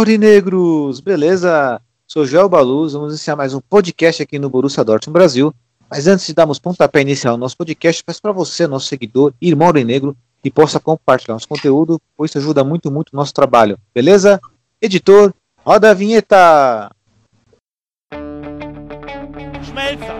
Aurinegros, beleza? Sou Joel Baluz, vamos iniciar mais um podcast aqui no Borussia Dortmund Brasil. Mas antes de darmos pontapé inicial no nosso podcast, peço para você, nosso seguidor, irmão Aurinegro, que possa compartilhar nosso conteúdo, pois isso ajuda muito, muito o nosso trabalho, beleza? Editor, roda a vinheta! Schmelzer,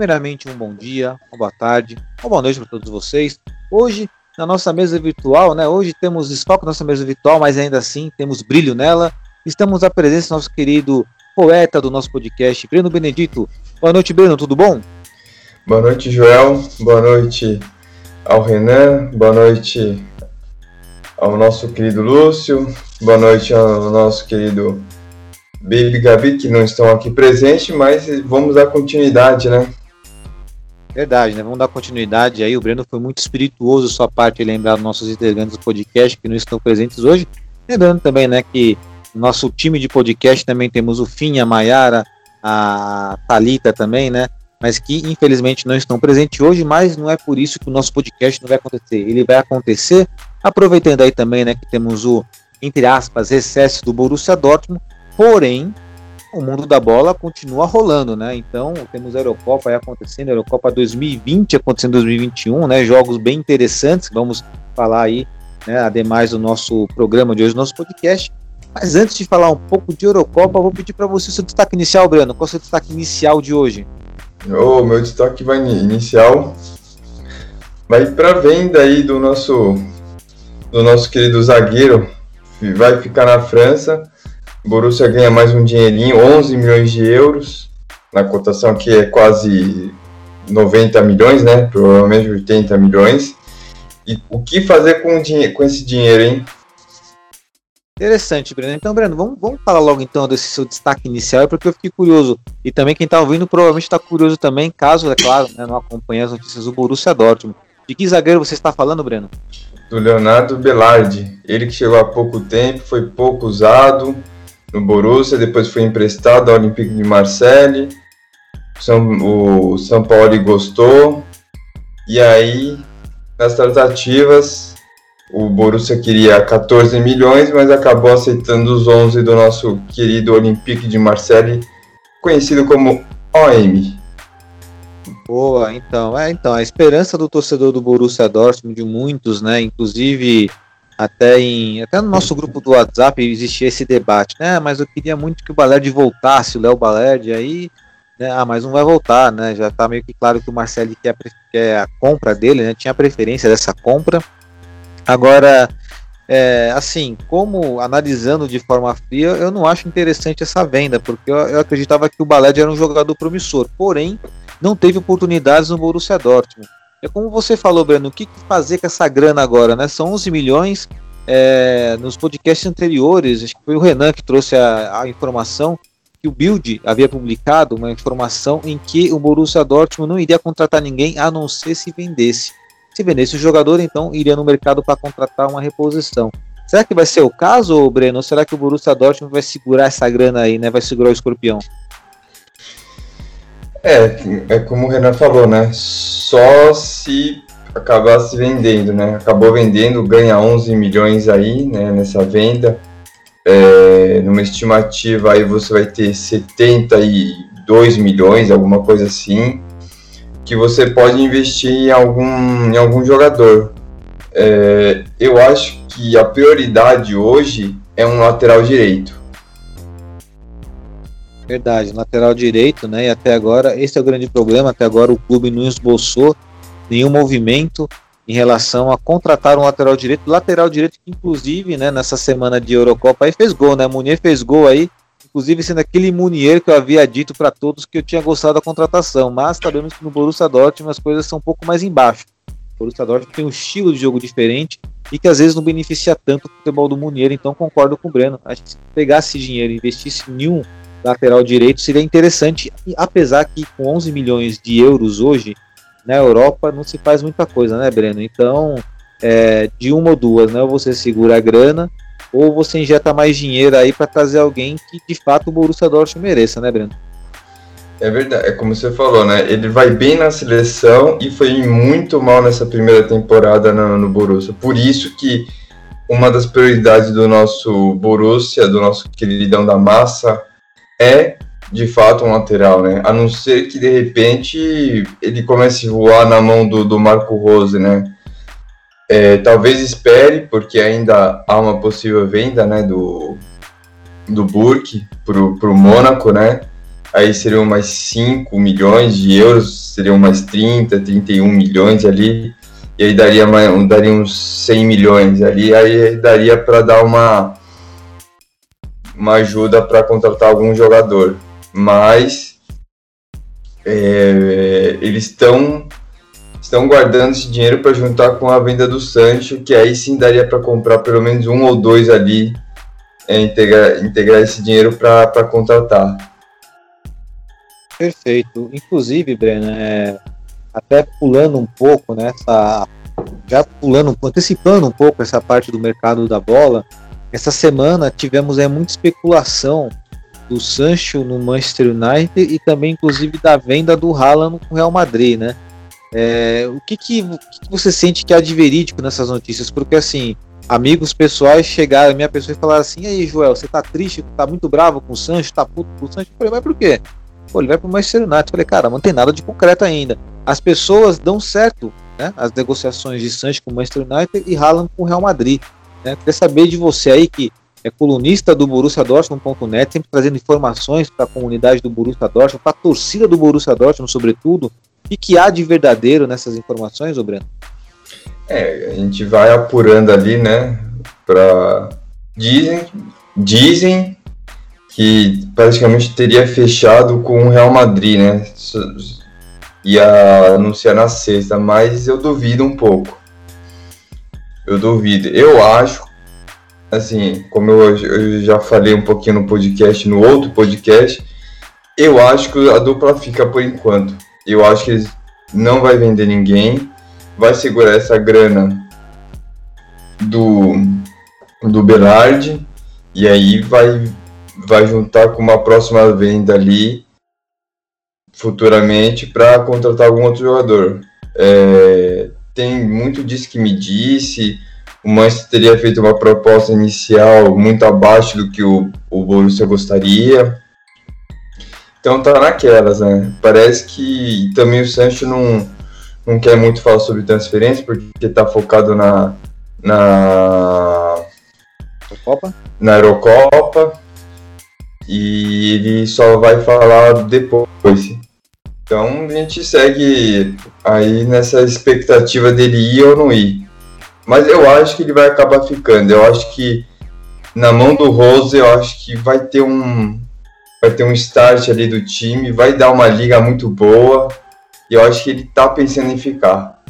Primeiramente, um bom dia, uma boa tarde, uma boa noite para todos vocês. Hoje, na nossa mesa virtual, né? Hoje temos desfalque na nossa mesa virtual, mas ainda assim temos brilho nela. Estamos à presença do nosso querido poeta do nosso podcast, Breno Benedito. Boa noite, Breno, tudo bom? Boa noite, Joel. Boa noite ao Renan. Boa noite ao nosso querido Lúcio. Boa noite ao nosso querido Baby Gabi, que não estão aqui presentes, mas vamos dar continuidade, né? Verdade, né? Vamos dar continuidade aí. O Breno foi muito espirituoso sua parte em lembrar nossos integrantes do podcast que não estão presentes hoje. Lembrando também, né, que no nosso time de podcast também temos o Fim, a Maiara, a Talita também, né? Mas que infelizmente não estão presentes hoje, mas não é por isso que o nosso podcast não vai acontecer. Ele vai acontecer aproveitando aí também, né, que temos o entre aspas recesso do Borussia Dortmund, porém o mundo da bola continua rolando, né? Então temos a Eurocopa aí acontecendo, a Eurocopa 2020 acontecendo em 2021, né? Jogos bem interessantes, vamos falar aí, né? Ademais do nosso programa de hoje, nosso podcast. Mas antes de falar um pouco de Eurocopa, eu vou pedir para você o seu destaque inicial, Breno. Qual é o seu destaque inicial de hoje? O meu destaque vai ini- inicial vai para venda aí do nosso do nosso querido zagueiro, vai ficar na França. Borussia ganha mais um dinheirinho, 11 milhões de euros, na cotação que é quase 90 milhões, né? Provavelmente 80 milhões. E o que fazer com, dinhe- com esse dinheiro, hein? Interessante, Breno. Então, Breno, vamos, vamos falar logo então desse seu destaque inicial, porque eu fiquei curioso. E também quem está ouvindo provavelmente está curioso também, caso, é claro, né, não acompanhe as notícias do Borussia Dortmund. De que zagueiro você está falando, Breno? do Leonardo Belardi. Ele que chegou há pouco tempo, foi pouco usado no Borussia, depois foi emprestado ao Olympique de Marseille. O São Paulo gostou. E aí, nas tratativas, o Borussia queria 14 milhões, mas acabou aceitando os 11 do nosso querido Olympique de Marseille, conhecido como OM. Boa, então, é, então, a esperança do torcedor do Borussia Dortmund, de muitos, né, inclusive até em até no nosso grupo do WhatsApp existia esse debate, né, mas eu queria muito que o Balerdi voltasse, o Léo Balerdi, aí, né, ah, mas não vai voltar, né, já tá meio que claro que o Marcelo quer, quer a compra dele, né, tinha preferência dessa compra, agora, é, assim, como analisando de forma fria, eu não acho interessante essa venda, porque eu, eu acreditava que o Balerdi era um jogador promissor, porém, não teve oportunidades no Borussia Dortmund. É como você falou, Breno, o que fazer com essa grana agora, né? São 11 milhões. é, nos podcasts anteriores, acho que foi o Renan que trouxe a, a informação que o Bild havia publicado uma informação em que o Borussia Dortmund não iria contratar ninguém a não ser se vendesse. Se vendesse o jogador, então iria no mercado para contratar uma reposição. Será que vai ser o caso, Breno? Ou será que o Borussia Dortmund vai segurar essa grana aí, né? Vai segurar o escorpião? É, é como o Renan falou, né? Só se acabar se vendendo, né? Acabou vendendo, ganha 11 milhões aí, né? Nessa venda. É, numa estimativa aí você vai ter 72 milhões, alguma coisa assim, que você pode investir em algum, em algum jogador. É, eu acho que a prioridade hoje é um lateral direito. Verdade, lateral direito, né? E até agora, esse é o grande problema. Até agora o clube não esboçou nenhum movimento em relação a contratar um lateral direito. Lateral direito que, inclusive, né, nessa semana de Eurocopa aí fez gol, né? Munier fez gol aí, inclusive sendo aquele Munier que eu havia dito para todos que eu tinha gostado da contratação. Mas sabemos que no Borussia Dortmund as coisas são um pouco mais embaixo. O Borussia Dortmund tem um estilo de jogo diferente e que às vezes não beneficia tanto o futebol do Munier. Então concordo com o Breno. Acho que se pegasse dinheiro e investisse em um lateral direito seria interessante, apesar que com 11 milhões de euros hoje na Europa não se faz muita coisa, né, Breno? Então, é, de uma ou duas, né? Ou você segura a grana, ou você injeta mais dinheiro aí para trazer alguém que de fato o Borussia Dortmund mereça, né, Breno? É verdade, é como você falou, né? Ele vai bem na seleção e foi muito mal nessa primeira temporada no, no Borussia. Por isso que uma das prioridades do nosso Borussia, do nosso queridão da massa, é de fato um lateral, né? A não ser que de repente ele comece a voar na mão do, do Marco Rose, né? É, talvez espere, porque ainda há uma possível venda, né, do, do Burke pro, pro Mônaco, né? Aí seriam mais 5 milhões de euros, seriam mais 30, 31 milhões ali. E aí daria, mais, daria uns 100 milhões ali, aí daria para dar uma uma ajuda para contratar algum jogador. Mas é, eles estão estão guardando esse dinheiro para juntar com a venda do Sancho, que aí sim daria para comprar pelo menos um ou dois ali, é, integrar, integrar esse dinheiro para contratar. Perfeito. Inclusive, Breno, é, até pulando um pouco nessa. Já pulando, antecipando um pouco essa parte do mercado da bola, essa semana tivemos é, muita especulação do Sancho no Manchester United e também, inclusive, da venda do Haaland com o Real Madrid, né? É, o que, que, o que, você sente que há de verídico nessas notícias? Porque, assim, amigos pessoais chegaram, minha pessoa, e falaram assim: aí, Joel, você tá triste, tá muito bravo com o Sancho, tá puto com o Sancho? Eu falei, mas por quê? Pô, ele vai pro Manchester United. Eu falei, cara, não tem nada de concreto ainda. As pessoas dão certo, né? As negociações de Sancho com o Manchester United e Haaland com o Real Madrid. Né? Saber de você aí que é colunista do Borussia Dortmund.net, sempre trazendo informações para a comunidade do Borussia Dortmund, para a torcida do Borussia Dortmund, sobretudo, e que há de verdadeiro nessas informações, ô Breno? É, a gente vai apurando ali, né, para dizem, dizem que praticamente teria fechado com o Real Madrid, né? Ia anunciar na sexta, mas eu duvido um pouco eu duvido. Eu acho, assim, como eu, eu, já falei um pouquinho no podcast, no outro podcast, eu acho que a dupla fica por enquanto. Eu acho que não vai vender ninguém, vai segurar essa grana do, do Belard e aí vai, vai juntar com uma próxima venda ali futuramente para contratar algum outro jogador. É, tem muito disso que me disse. O Manchester teria feito uma proposta inicial muito abaixo do que o, o Borussia gostaria. Então tá naquelas, né? Parece que também o Sancho não, não quer muito falar sobre transferência, porque tá focado na. na. Eurocopa? Na Eurocopa. E ele só vai falar depois. Então a gente segue aí nessa expectativa dele ir ou não ir. Mas eu acho que ele vai acabar ficando. Eu acho que na mão do Rose, eu acho que vai ter um vai ter um start ali do time, vai dar uma liga muito boa. E eu acho que ele tá pensando em ficar.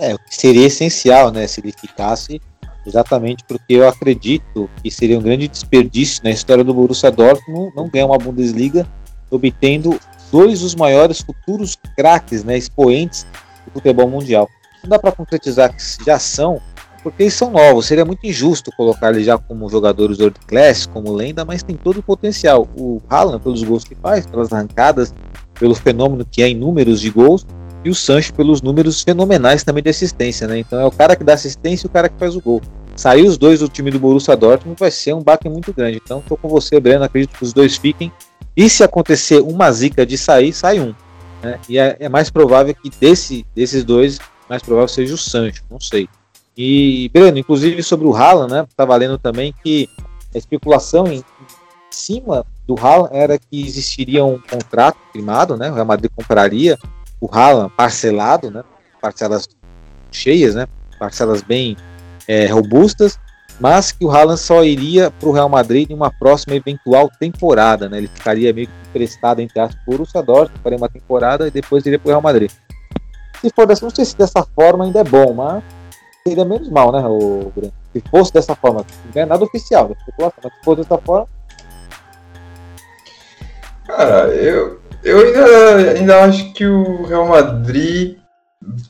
É, seria essencial, né, se ele ficasse, exatamente porque eu acredito que seria um grande desperdício na história do Borussia Dortmund não ganhar uma Bundesliga obtendo dois dos maiores futuros craques, né, expoentes do futebol mundial. Não dá para concretizar que já são, porque eles são novos. Seria muito injusto colocar eles já como jogadores world class, como lenda, mas tem todo o potencial. O Haaland, pelos gols que faz, pelas arrancadas, pelo fenômeno que é em números de gols, e o Sancho pelos números fenomenais também de assistência, né? Então é o cara que dá assistência e o cara que faz o gol. Sair os dois do time do Borussia Dortmund vai ser um baque muito grande. Então estou com você, Breno. Acredito que os dois fiquem e se acontecer uma zica de sair, sai um. Né? E é, é, mais provável que desse, desses dois, mais provável seja o Sancho, não sei. E, Breno, inclusive sobre o Haaland, né? Tá valendo também que a especulação em cima do Haaland era que existiria um contrato firmado, né? O Real Madrid compraria o Haaland parcelado, né? Parcelas cheias, né? Parcelas bem é, robustas, mas que o Haaland só iria para o Real Madrid em uma próxima eventual temporada, né? Ele ficaria meio que emprestado entre as por Borussia Dortmund, faria uma temporada e depois iria para o Real Madrid. Se for dessa, não sei se dessa forma ainda é bom, mas seria menos mal, né, o? Se fosse dessa forma, não é nada oficial, né? mas se fosse dessa forma. Cara, eu, eu ainda, ainda acho que o Real Madrid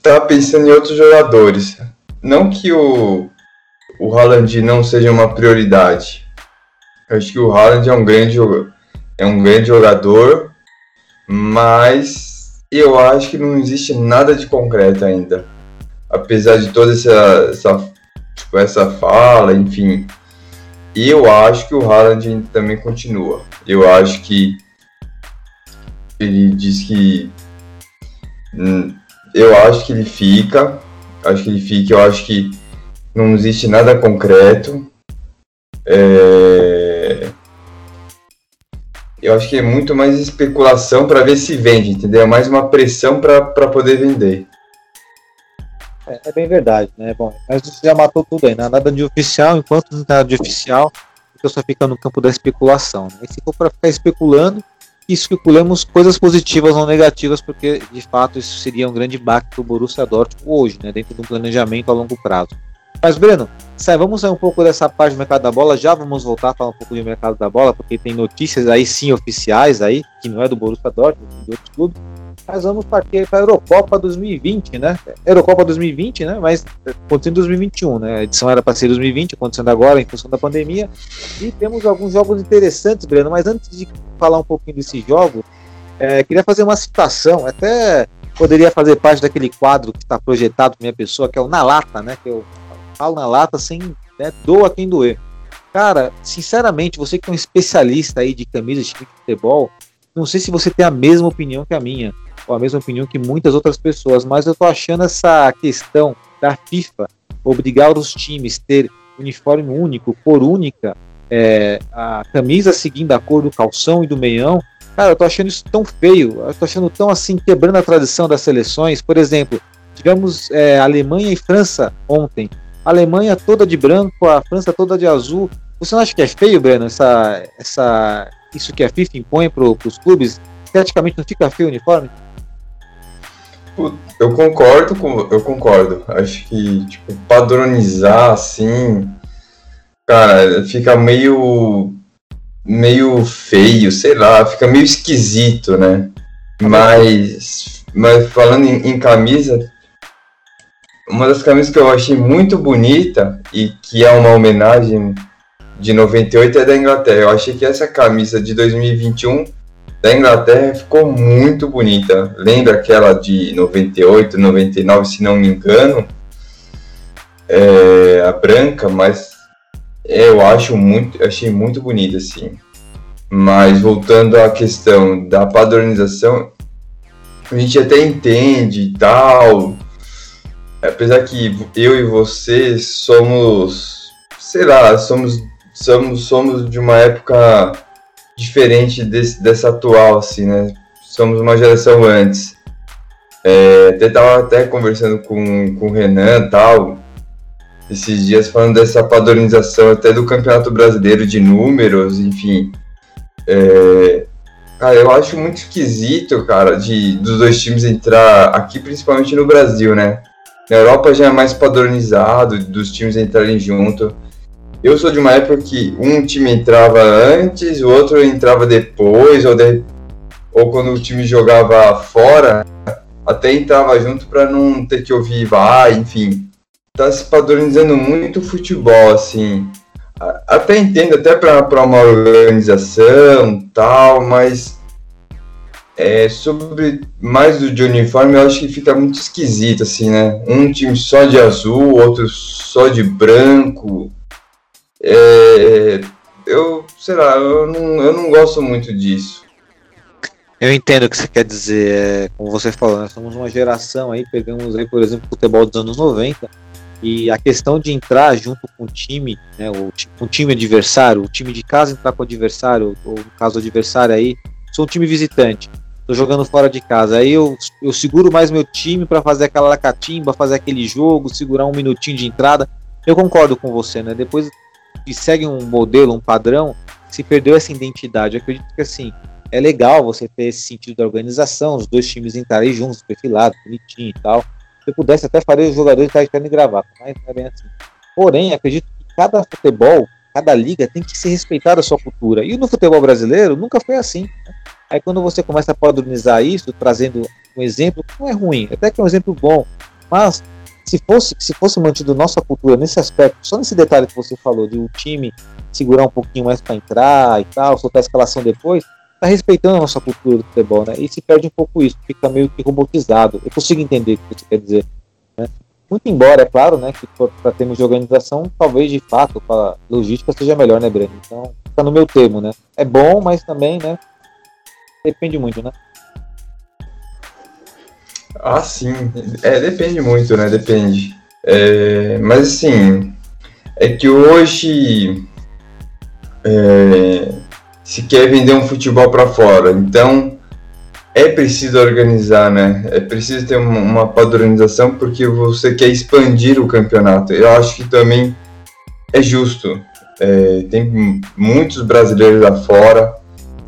tá pensando em outros jogadores. Não que o, o Haaland não seja uma prioridade. Eu acho que o Haaland é um grande, é um grande jogador, mas eu acho que não existe nada de concreto ainda. Apesar de toda essa, essa, tipo, essa fala, enfim. Eu acho que o Haaland também continua. Eu acho que ele diz que hum, eu acho que ele fica, acho que ele fica, eu acho que não existe nada concreto. É... Eu acho que é muito mais especulação para ver se vende, entendeu? É mais uma pressão para poder vender. É, é, bem verdade, né? Bom, mas você já matou tudo aí, né? nada de oficial, enquanto não nada de oficial, então só fica no campo da especulação. Né? E para ficar especulando, especulamos coisas positivas ou negativas, porque de fato isso seria um grande baque para o Borussia Dortmund hoje, né, dentro de um planejamento a longo prazo. Mas, Breno, sai, vamos sair um pouco dessa parte do mercado da bola, já vamos voltar a falar um pouco do mercado da bola, porque tem notícias aí sim oficiais aí, que não é do Borussia Dortmund, de outros clubes, mas vamos partir para a Eurocopa 2020, né? Eurocopa 2020, né? Mas acontecendo em 2021, né? A edição era para ser 2020, acontecendo agora em função da pandemia. E temos alguns jogos interessantes, Breno. Mas antes de falar um pouquinho desse jogo, é, queria fazer uma citação, até poderia fazer parte daquele quadro que está projetado para minha pessoa, que é o Na Lata, né? Que eu falo na lata sem né, doa quem doer. Cara, sinceramente, você que é um especialista aí de camisas de futebol, não sei se você tem a mesma opinião que a minha com a mesma opinião que muitas outras pessoas, mas eu tô achando essa questão da FIFA obrigar os times a ter uniforme único, cor única, é, a camisa seguindo a cor do calção e do meião, cara, eu tô achando isso tão feio, eu tô achando tão assim, quebrando a tradição das seleções. Por exemplo, tivemos é, Alemanha e França ontem. A Alemanha toda de branco, a França toda de azul. Você não acha que é feio, Breno, essa, essa, isso que a FIFA impõe para os clubes? Esteticamente não fica feio o uniforme? eu concordo com. Eu concordo. Acho que, tipo, padronizar assim. Cara, fica meio. meio feio, sei lá, fica meio esquisito, né? Mas. Mas falando em, em camisa, uma das camisas que eu achei muito bonita e que é uma homenagem de 98 é da Inglaterra. Eu achei que essa camisa de 2021 da Inglaterra ficou muito bonita. Lembra aquela de 98, 99, se não me engano? É, a branca, mas eu acho muito, achei muito bonita assim. Mas voltando à questão da padronização, a gente até entende e tal. Apesar que eu e você somos, sei lá, somos somos somos de uma época diferente desse, dessa atual, assim, né? Somos uma geração antes. É, até tava até conversando com, com o Renan tal, esses dias falando dessa padronização até do Campeonato Brasileiro de números, enfim. É, cara, eu acho muito esquisito, cara, de dos dois times entrar aqui, principalmente no Brasil, né? Na Europa já é mais padronizado, dos times entrarem junto. Eu sou de uma época que um time entrava antes, o outro entrava depois, ou, de, ou quando o time jogava fora, até entrava junto para não ter que ouvir vai, enfim. Tá se padronizando muito o futebol, assim. Até entendo, até para uma organização tal, mas é, sobre mais do de uniforme, eu acho que fica muito esquisito, assim, né? Um time só de azul, outro só de branco. É, eu, sei lá, eu não, eu não gosto muito disso. Eu entendo o que você quer dizer, é, como você falou, nós somos uma geração aí, pegamos aí, por exemplo, o futebol dos anos 90, E a questão de entrar junto com o time, né, o, com o time adversário, o time de casa entrar com o adversário, ou no caso o adversário aí, sou um time visitante, tô jogando fora de casa, aí eu, eu seguro mais meu time para fazer aquela lacatimba, fazer aquele jogo, segurar um minutinho de entrada. Eu concordo com você, né? Depois que segue um modelo, um padrão, se perdeu essa identidade. Eu acredito que assim, é legal você ter esse sentido da organização, os dois times entrarem juntos, perfilados, bonitinho e tal se eu pudesse, até faria os jogadores estarem de gravata, mas não é bem assim. Porém, acredito que cada futebol, cada liga tem que ser respeitada a sua cultura. E no futebol brasileiro nunca foi assim. Né? Aí quando você começa a padronizar isso, trazendo um exemplo não é ruim, até que é um exemplo bom, mas se fosse, se fosse mantido nossa cultura nesse aspecto, só nesse detalhe que você falou, de o time segurar um pouquinho mais para entrar e tal, soltar a escalação depois, tá respeitando a nossa cultura do futebol, né? E se perde um pouco isso, fica meio que robotizado. Eu consigo entender o que você quer dizer. Né? Muito embora, é claro, né, que para termos de organização, talvez de fato, para logística seja melhor, né, Breno? Então, fica no meu termo, né? É bom, mas também, né? Depende muito, né? Ah, sim. É, depende muito, né? Depende. É, mas assim, é que hoje é, se quer vender um futebol para fora. Então é preciso organizar, né? É preciso ter uma, padronização porque você quer expandir o campeonato. Eu acho que também é justo. É, tem muitos brasileiros lá fora.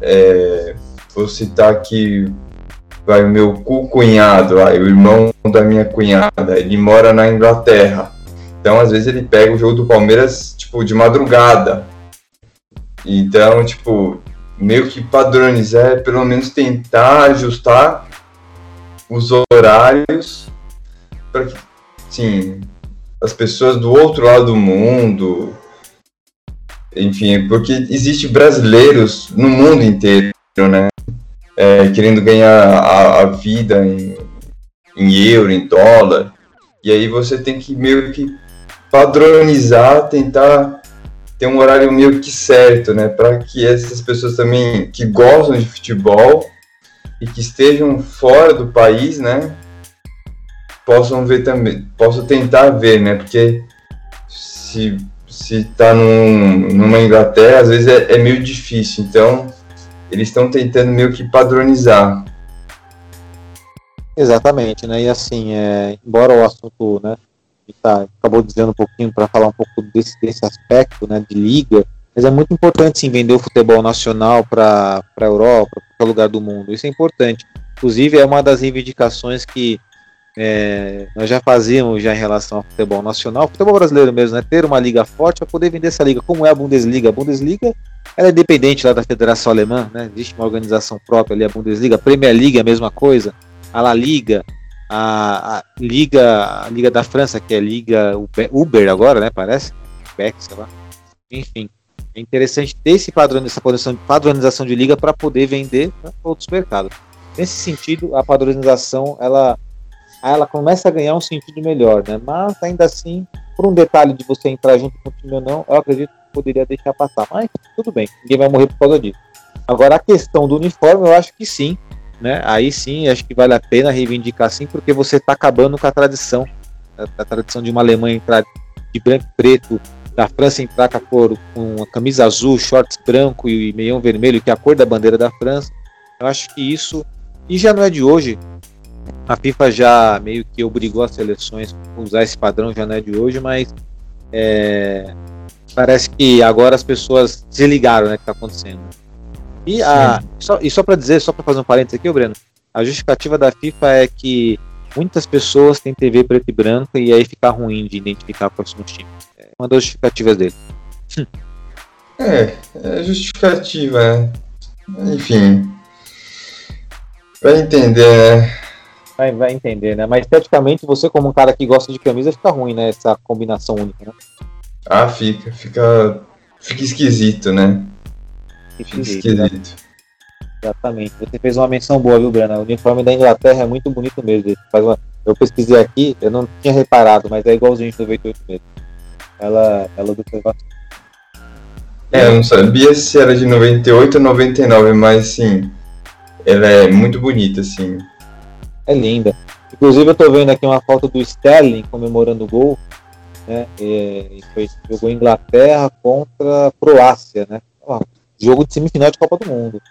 É, vou citar aqui vai o meu cunhado, vai, o irmão da minha cunhada. Ele mora na Inglaterra. Então às vezes ele pega o jogo do Palmeiras tipo de madrugada então, tipo, meio que padronizar, é pelo menos tentar ajustar os horários para que, sim, as pessoas do outro lado do mundo, enfim, porque existe brasileiros no mundo inteiro, né? É, querendo ganhar a, a vida em, em euro, em dólar. E aí você tem que meio que padronizar, tentar ter um horário meio que certo, né? Para que essas pessoas também que gostam de futebol e que estejam fora do país, né? Possam ver também, possam tentar ver, né? Porque se se tá num, numa Inglaterra, às vezes é, é meio difícil. Então, eles estão tentando meio que padronizar. Exatamente, né? E assim, é, embora o assunto, né, tá, acabou dizendo um pouquinho para falar um pouco desse, desse aspecto né, de liga, mas é muito importante sim vender o futebol nacional para a Europa, para qualquer lugar do mundo. Isso é importante. Inclusive, é uma das reivindicações que é, nós já fazíamos já em relação ao futebol nacional, futebol brasileiro mesmo, né? Ter uma liga forte para poder vender essa liga, como é a Bundesliga. A Bundesliga ela é independente lá da Federação Alemã, né? Existe uma organização própria ali, a Bundesliga. A Premier League é a mesma coisa. A La Liga, a, a, Liga, a Liga da França, que é a Liga Uber agora, né? Parece. Beck, sei lá. Enfim, é interessante ter esse padrão, padronização, padronização de liga para poder vender para outros mercados. Nesse sentido, a padronização ela, ela começa a ganhar um sentido melhor, né? Mas ainda assim, por um detalhe de você entrar junto com o time ou não, eu acredito que poderia deixar passar. Mas tudo bem, ninguém vai morrer por causa disso. Agora, a questão do uniforme, eu acho que sim né? Aí sim, acho que vale a pena reivindicar sim, porque você está acabando com a tradição, a, a, tradição de uma Alemanha entrar de branco e preto, da França entrar com a cor com a camisa azul, shorts branco e meião vermelho, que é a cor da bandeira da França. Eu acho que isso e já não é de hoje. A FIFA já meio que obrigou as seleções a usar esse padrão, já não é de hoje, mas é, parece que agora as pessoas se ligaram, né, que está acontecendo. E, a, só, e só para dizer, só para fazer um parênteses aqui, Breno, a justificativa da FIFA é que muitas pessoas têm TV preto e branco e aí fica ruim de identificar próximos times. É uma das justificativas dele. É, é justificativa, né? Enfim. Vai entender, né? Vai, vai entender, né? Mas esteticamente, você, como um cara que gosta de camisa, fica ruim, né? Essa combinação única, né? Ah, fica. Fica, fica esquisito, né? Esquisito. Exatamente. Você fez uma menção boa, viu, Brana? O uniforme da Inglaterra é muito bonito mesmo. Faz uma... Eu pesquisei aqui, eu não tinha reparado, mas é igualzinho de 98 mesmo. Ela, ela do É, eu não sabia se era de 98 ou 99, mas sim, ela é muito bonita, assim. É linda. Inclusive eu tô vendo aqui uma foto do Sterling comemorando o gol. né? E, foi, jogou Inglaterra contra Croácia, né? Ó, jogo de semifinal de Copa do Mundo.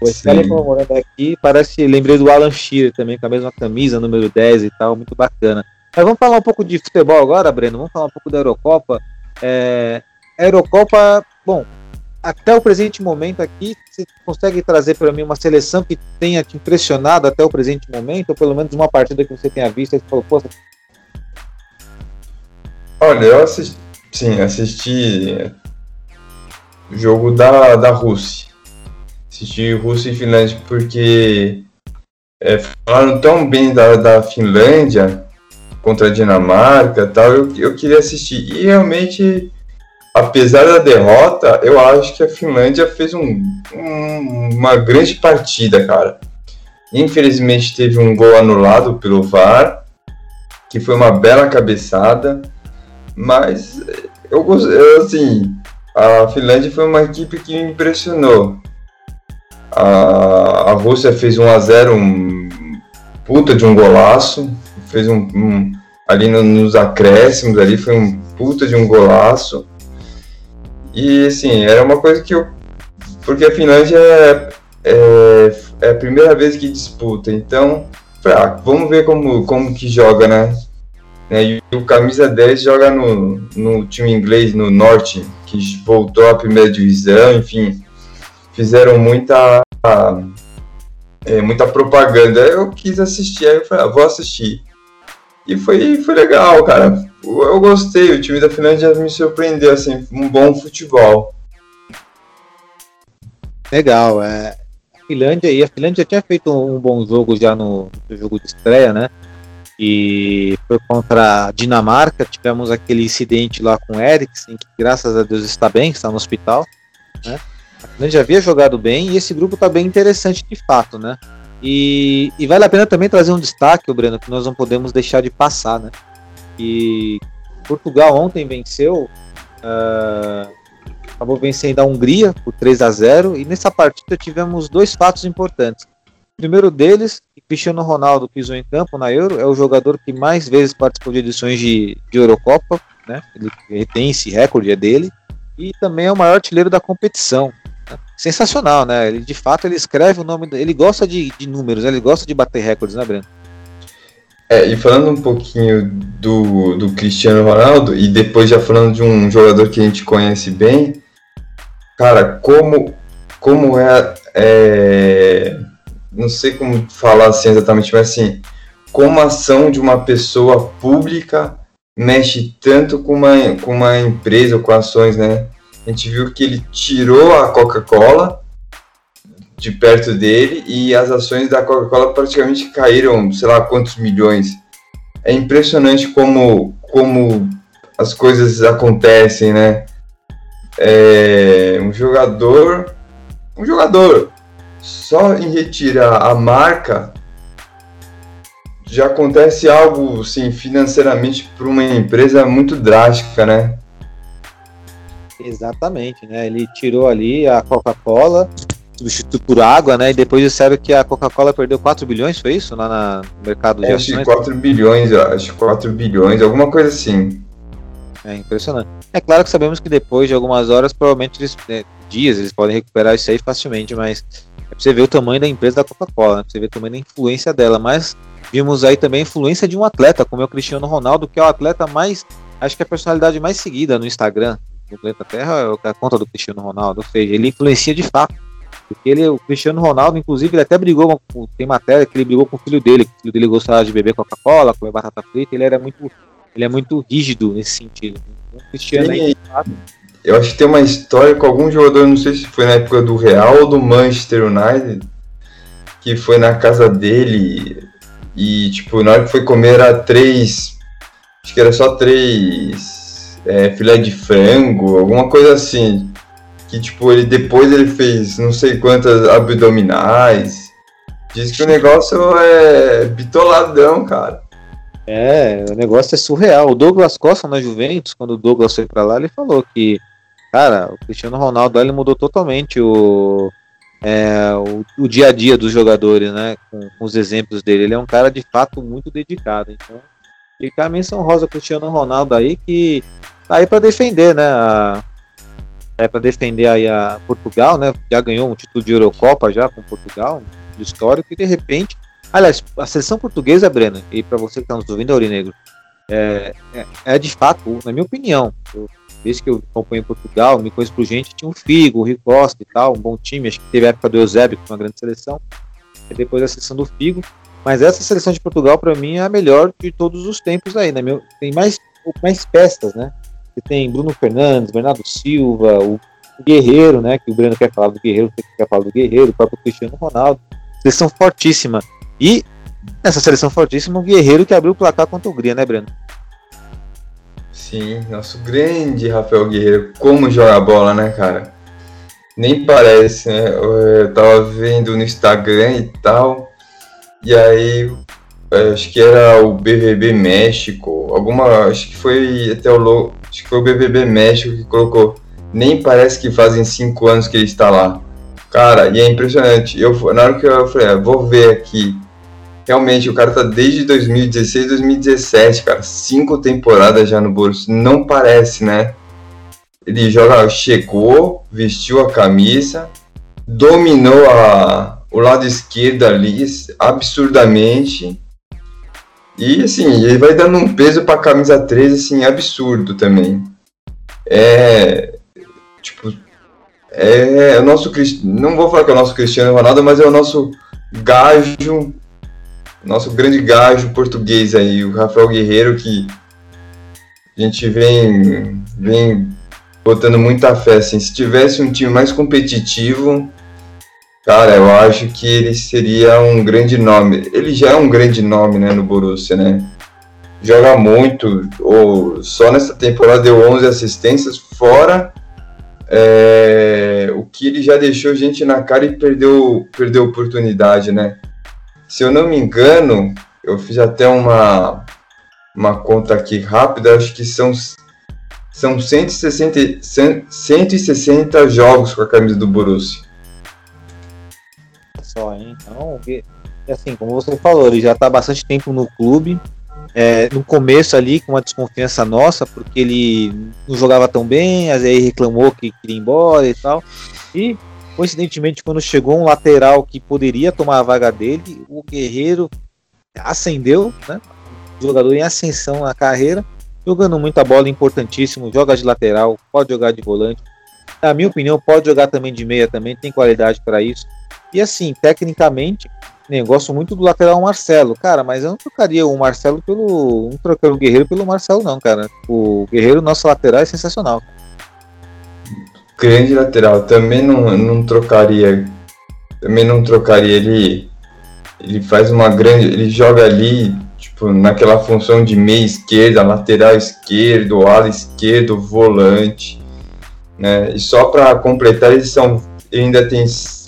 O Scully comemorando aqui, parece, lembrei do Alan Shearer também, com a mesma camisa, número 10 e tal, muito bacana. Mas vamos falar um pouco de futebol agora, Breno, vamos falar um pouco da Eurocopa. É, a Eurocopa, bom, até o presente momento aqui, você consegue trazer para mim uma seleção que tenha te impressionado até o presente momento, ou pelo menos uma partida que você tenha visto e falou, pô, Olha, eu assisti, sim, assisti jogo da, da Rússia. Assisti Rússia e Finlândia porque é, falaram tão bem da, da Finlândia contra a Dinamarca tal, eu, eu queria assistir. E realmente, apesar da derrota, eu acho que a Finlândia fez um, um, uma grande partida, cara. Infelizmente teve um gol anulado pelo VAR, que foi uma bela cabeçada. Mas eu assim, a Finlândia foi uma equipe que me impressionou. A, a Rússia fez 1 a 0 um puta de um golaço, fez um, um ali no, nos acréscimos ali foi um puta de um golaço. E assim, era uma coisa que eu porque a Finlândia é, é, é a primeira vez que disputa, então, vamos ver como como que joga, né? Né? E o camisa 10 joga no, no time inglês, no Norte, que voltou à primeira divisão, enfim, fizeram muita, é, muita propaganda. Eu quis assistir, aí eu falei, ah, vou assistir. E foi, foi legal, cara. Eu gostei, o time da Finlândia me surpreendeu, assim, um bom futebol. Legal, é. A Finlândia, e a Finlândia tinha feito um bom jogo já no, no jogo de estreia, né? E foi contra a Dinamarca. Tivemos aquele incidente lá com o Eriksen, que graças a Deus está bem, está no hospital. Né? A Finlândia havia jogado bem e esse grupo está bem interessante de fato, né? E, e, vale a pena também trazer um destaque, Breno, que nós não podemos deixar de passar, né? E Portugal ontem venceu, uh, acabou vencendo a Hungria por 3 a 0 e nessa partida tivemos dois fatos importantes. Primeiro deles Cristiano Ronaldo pisou em campo na Euro, é o jogador que mais vezes participou de edições de, de Eurocopa, né? Ele, tem esse recorde, é dele, e também é o maior artilheiro da competição. Né? Sensacional, né? Ele de fato ele escreve o nome, ele gosta de, de números, ele gosta de bater recordes, né, Breno? É, e falando um pouquinho do, do Cristiano Ronaldo, e depois já falando de um jogador que a gente conhece bem, cara, como, como é, é não sei como falar assim exatamente, mas assim, como a ação de uma pessoa pública mexe tanto com uma, com uma empresa ou com ações, né? A gente viu que ele tirou a Coca-Cola de perto dele e as ações da Coca-Cola praticamente caíram, sei lá quantos milhões. É impressionante como, como as coisas acontecem, né? É, um jogador, um jogador só em retirar a marca já acontece algo assim financeiramente para uma empresa muito drástica, né? Exatamente, né? Ele tirou ali a Coca-Cola, substituiu por água, né? E depois disseram que a Coca-Cola perdeu 4 bilhões, foi isso? Lá na, no mercado de é, ações? Acho 4 bilhões, acho 4 bilhões, alguma coisa assim. É impressionante. É claro que sabemos que depois de algumas horas, provavelmente eles, né, dias, eles podem recuperar isso aí facilmente, mas é pra você ver o tamanho da empresa da Coca-Cola, né? pra você ver o tamanho da influência dela. Mas vimos aí também a influência de um atleta, como é o Cristiano Ronaldo, que é o atleta mais, acho que é a personalidade mais seguida no Instagram do planeta Terra, é a conta do Cristiano Ronaldo. Ou seja, ele influencia de fato. Porque ele, o Cristiano Ronaldo, inclusive, ele até brigou com. Tem matéria que ele brigou com o filho dele, que o filho dele gostava de beber Coca-Cola, comer batata frita, ele era muito. Ele é muito rígido nesse sentido. O Cristiano aí, de fato, eu acho que tem uma história com algum jogador, não sei se foi na época do Real ou do Manchester United, que foi na casa dele e, tipo, na hora que foi comer era três. Acho que era só três é, filé de frango, alguma coisa assim. Que, tipo, ele depois ele fez não sei quantas abdominais. Diz que o negócio é bitoladão, cara. É, o negócio é surreal. O Douglas Costa na Juventus, quando o Douglas foi para lá, ele falou que Cara, o Cristiano Ronaldo ele mudou totalmente o, é, o, o, dia a dia dos jogadores, né? Com, com, os exemplos dele. Ele é um cara de fato muito dedicado. Então, E a menção rosa Cristiano Ronaldo aí, que tá aí para defender, né? A, é para defender aí a Portugal, né? Já ganhou um título de Eurocopa já com Portugal, um histórico, e de repente. Aliás, a seleção portuguesa, Breno, e para você que está nos ouvindo, Aurinegro, é, é, é, de fato, na minha opinião, eu, desde que eu acompanho Portugal, me conheço por gente, tinha o Figo, o Rio Costa e tal, um bom time, acho que teve a época do Eusébio, uma grande seleção, e depois a seleção do Figo, mas essa seleção de Portugal, para mim, é a melhor de todos os tempos aí, né? Tem mais, mais peças, né? Você tem Bruno Fernandes, Bernardo Silva, o, o Guerreiro, né? Que o Breno quer falar do Guerreiro, você quer falar do Guerreiro, o próprio Cristiano Ronaldo. Seleção fortíssima. E nessa seleção fortíssima, o Guerreiro que abriu o placar contra o Hungria, né, Breno? Sim, nosso grande Rafael Guerreiro. Como joga bola, né, cara? Nem parece, né? Eu tava vendo no Instagram e tal. E aí, acho que era o BBB México, alguma, acho que foi até o acho que foi o BBB México que colocou. Nem parece que fazem cinco anos que ele está lá. Cara, e é impressionante. Eu, na hora que eu falei, ah, vou ver aqui. Realmente, o cara tá desde 2016, 2017, cara. Cinco temporadas já no Borussia. Não parece, né? Ele joga, chegou, vestiu a camisa, dominou a, o lado esquerdo ali absurdamente. E assim, ele vai dando um peso para a camisa 13 assim absurdo também. É tipo é, é o nosso não vou falar que é o nosso Cristiano Ronaldo, mas é o nosso gajo, nosso grande gajo português aí, o Rafael Guerreiro que a gente vem vem botando muita fé assim, se tivesse um time mais competitivo, Cara, eu acho que ele seria um grande nome. Ele já é um grande nome, né, no Borussia, né? Joga muito, ou só nessa temporada deu 11 assistências, fora é, o que ele já deixou gente na cara e perdeu, perdeu oportunidade, né? Se eu não me engano, eu fiz até uma, uma conta aqui rápida, acho que são, são 160, 160 jogos com a camisa do Borussia só, hein? Então, assim, como você falou, ele já está bastante tempo no clube. É, no começo ali, com uma desconfiança nossa, porque ele não jogava tão bem, aí reclamou que queria ir embora e tal. E, coincidentemente, quando chegou um lateral que poderia tomar a vaga dele, o Guerreiro ascendeu, né? Jogador em ascensão na carreira, jogando muita bola, importantíssimo, joga de lateral, pode jogar de volante. Na minha opinião, pode jogar também de meia também, tem qualidade para isso. E assim, tecnicamente, eu gosto muito do lateral Marcelo, cara, mas eu não trocaria o Marcelo pelo. Não trocaria o Guerreiro pelo Marcelo, não, cara. O Guerreiro, nosso lateral, é sensacional. Grande lateral, também não, não trocaria. Também não trocaria ele. Ele faz uma grande. Ele joga ali, tipo, naquela função de meia esquerda, lateral esquerdo, ala esquerdo, volante. Né? E só para completar, eles são. Ele ainda tem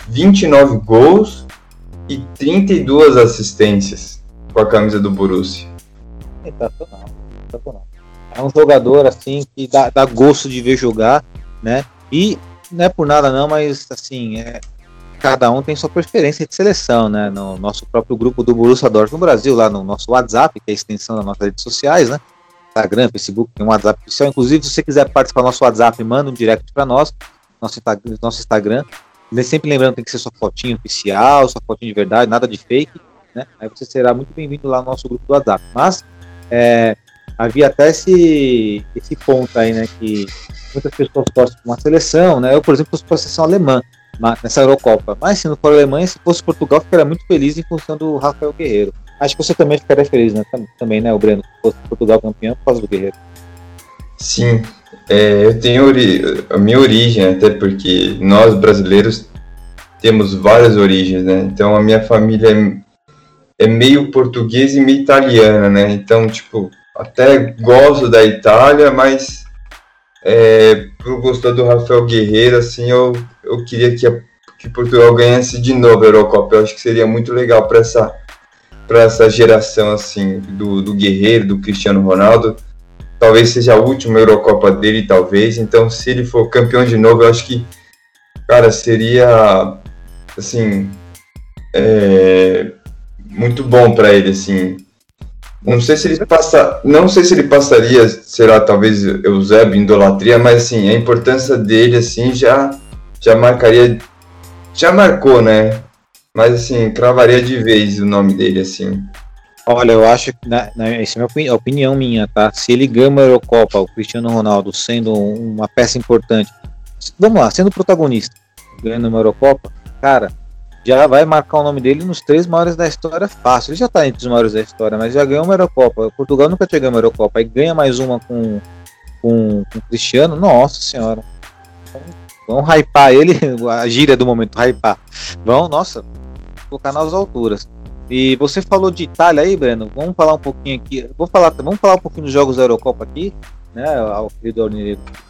29 gols e 32 assistências com a camisa do Borussia. Sensacional, sensacional. É um jogador assim que dá, dá gosto de ver jogar, né? E não é por nada não, mas assim, é, cada um tem sua preferência de seleção, né? No nosso próprio grupo do Borussia Dortmund no Brasil, lá no nosso WhatsApp, que é a extensão das nossas redes sociais, né? Instagram, Facebook, tem um WhatsApp oficial. Inclusive, se você quiser participar do nosso WhatsApp, manda um direct para nós, nosso, Instagram, Sempre lembrando, tem que ser sua fotinha oficial, sua fotinha de verdade, nada de fake, né? Aí você será muito bem-vindo lá no nosso grupo do WhatsApp. Mas é, havia até esse, esse ponto aí, né? Que muitas pessoas torcem para uma seleção, né? Eu, por exemplo, torço para a seleção alemã nessa Eurocopa. Mas se não for a Alemanha, se fosse Portugal, ficaria muito feliz em função do Rafael Guerreiro. Acho que você também ficaria feliz, né? Também, né, o Breno? Se fosse Portugal campeão por causa do Guerreiro. Sim, é, eu tenho a minha origem, até porque nós brasileiros temos várias origens, né? Então a minha família é, é meio portuguesa e meio italiana, né? Então, tipo, até gosto da Itália, mas é, por gostar do Rafael Guerreiro, assim, eu, eu queria que, a, que Portugal ganhasse de novo a Eurocopa. Eu acho que seria muito legal para essa, essa geração, assim, do, do Guerreiro, do Cristiano Ronaldo talvez seja a última Eurocopa dele, talvez. Então, se ele for campeão de novo, eu acho que, cara, seria assim é, muito bom para ele, assim. Não sei se ele passa, não sei se ele passaria, será talvez Eusébio idolatria, mas assim, a importância dele assim já já marcaria já marcou, né? Mas assim, cravaria de vez o nome dele assim. Olha, eu acho que na, na, essa é a minha opinião minha, tá? Se ele ganha uma Eurocopa, o Cristiano Ronaldo sendo uma peça importante, vamos lá, sendo protagonista, ganhando uma Eurocopa, cara, já vai marcar o nome dele nos três maiores da história fácil. Ele já tá entre os maiores da história, mas já ganhou uma Eurocopa. Portugal nunca tinha ganho uma Eurocopa. Aí ganha mais uma com, com, com o Cristiano. Nossa senhora. Vão hypar ele, a gíria do momento, hypar. Vão, nossa, colocar nas alturas. E você falou de Itália aí, Breno. Vamos falar um pouquinho aqui. Vou falar, vamos falar um pouquinho dos jogos da Eurocopa aqui, né? Ao querido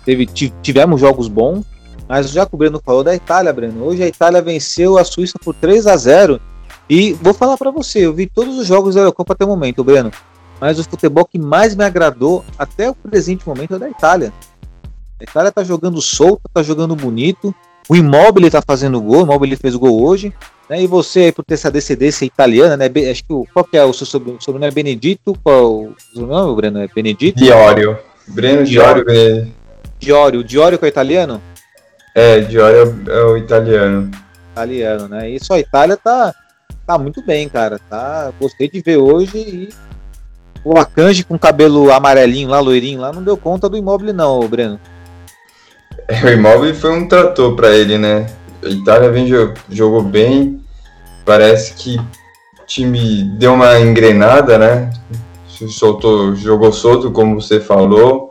Teve, tivemos jogos bons, mas já que o Breno falou da Itália, Breno, hoje a Itália venceu a Suíça por 3 a 0 E vou falar para você, eu vi todos os jogos da Eurocopa até o momento, Breno. Mas o futebol que mais me agradou até o presente momento é da Itália. A Itália tá jogando solta, tá jogando bonito. O Immobile tá fazendo gol, o Immobile fez gol hoje. Né? E você, aí, por ter essa descendência italiana, né? Acho que o, qual que é o seu sobrenome? é Benedito? Qual o sobrenome, Breno? É Benedito? Diório. Breno Diório. Diório. Diório que é italiano? É, Diório é o italiano. Italiano, né? Isso a Itália tá, tá muito bem, cara. Tá, gostei de ver hoje e o Akanji com cabelo amarelinho lá, loirinho lá, não deu conta do imóvel não, Breno. É, o imóvel foi um trator para ele, né? A Itália vem, jogou bem, parece que o time deu uma engrenada, né? Soltou, jogou solto, como você falou.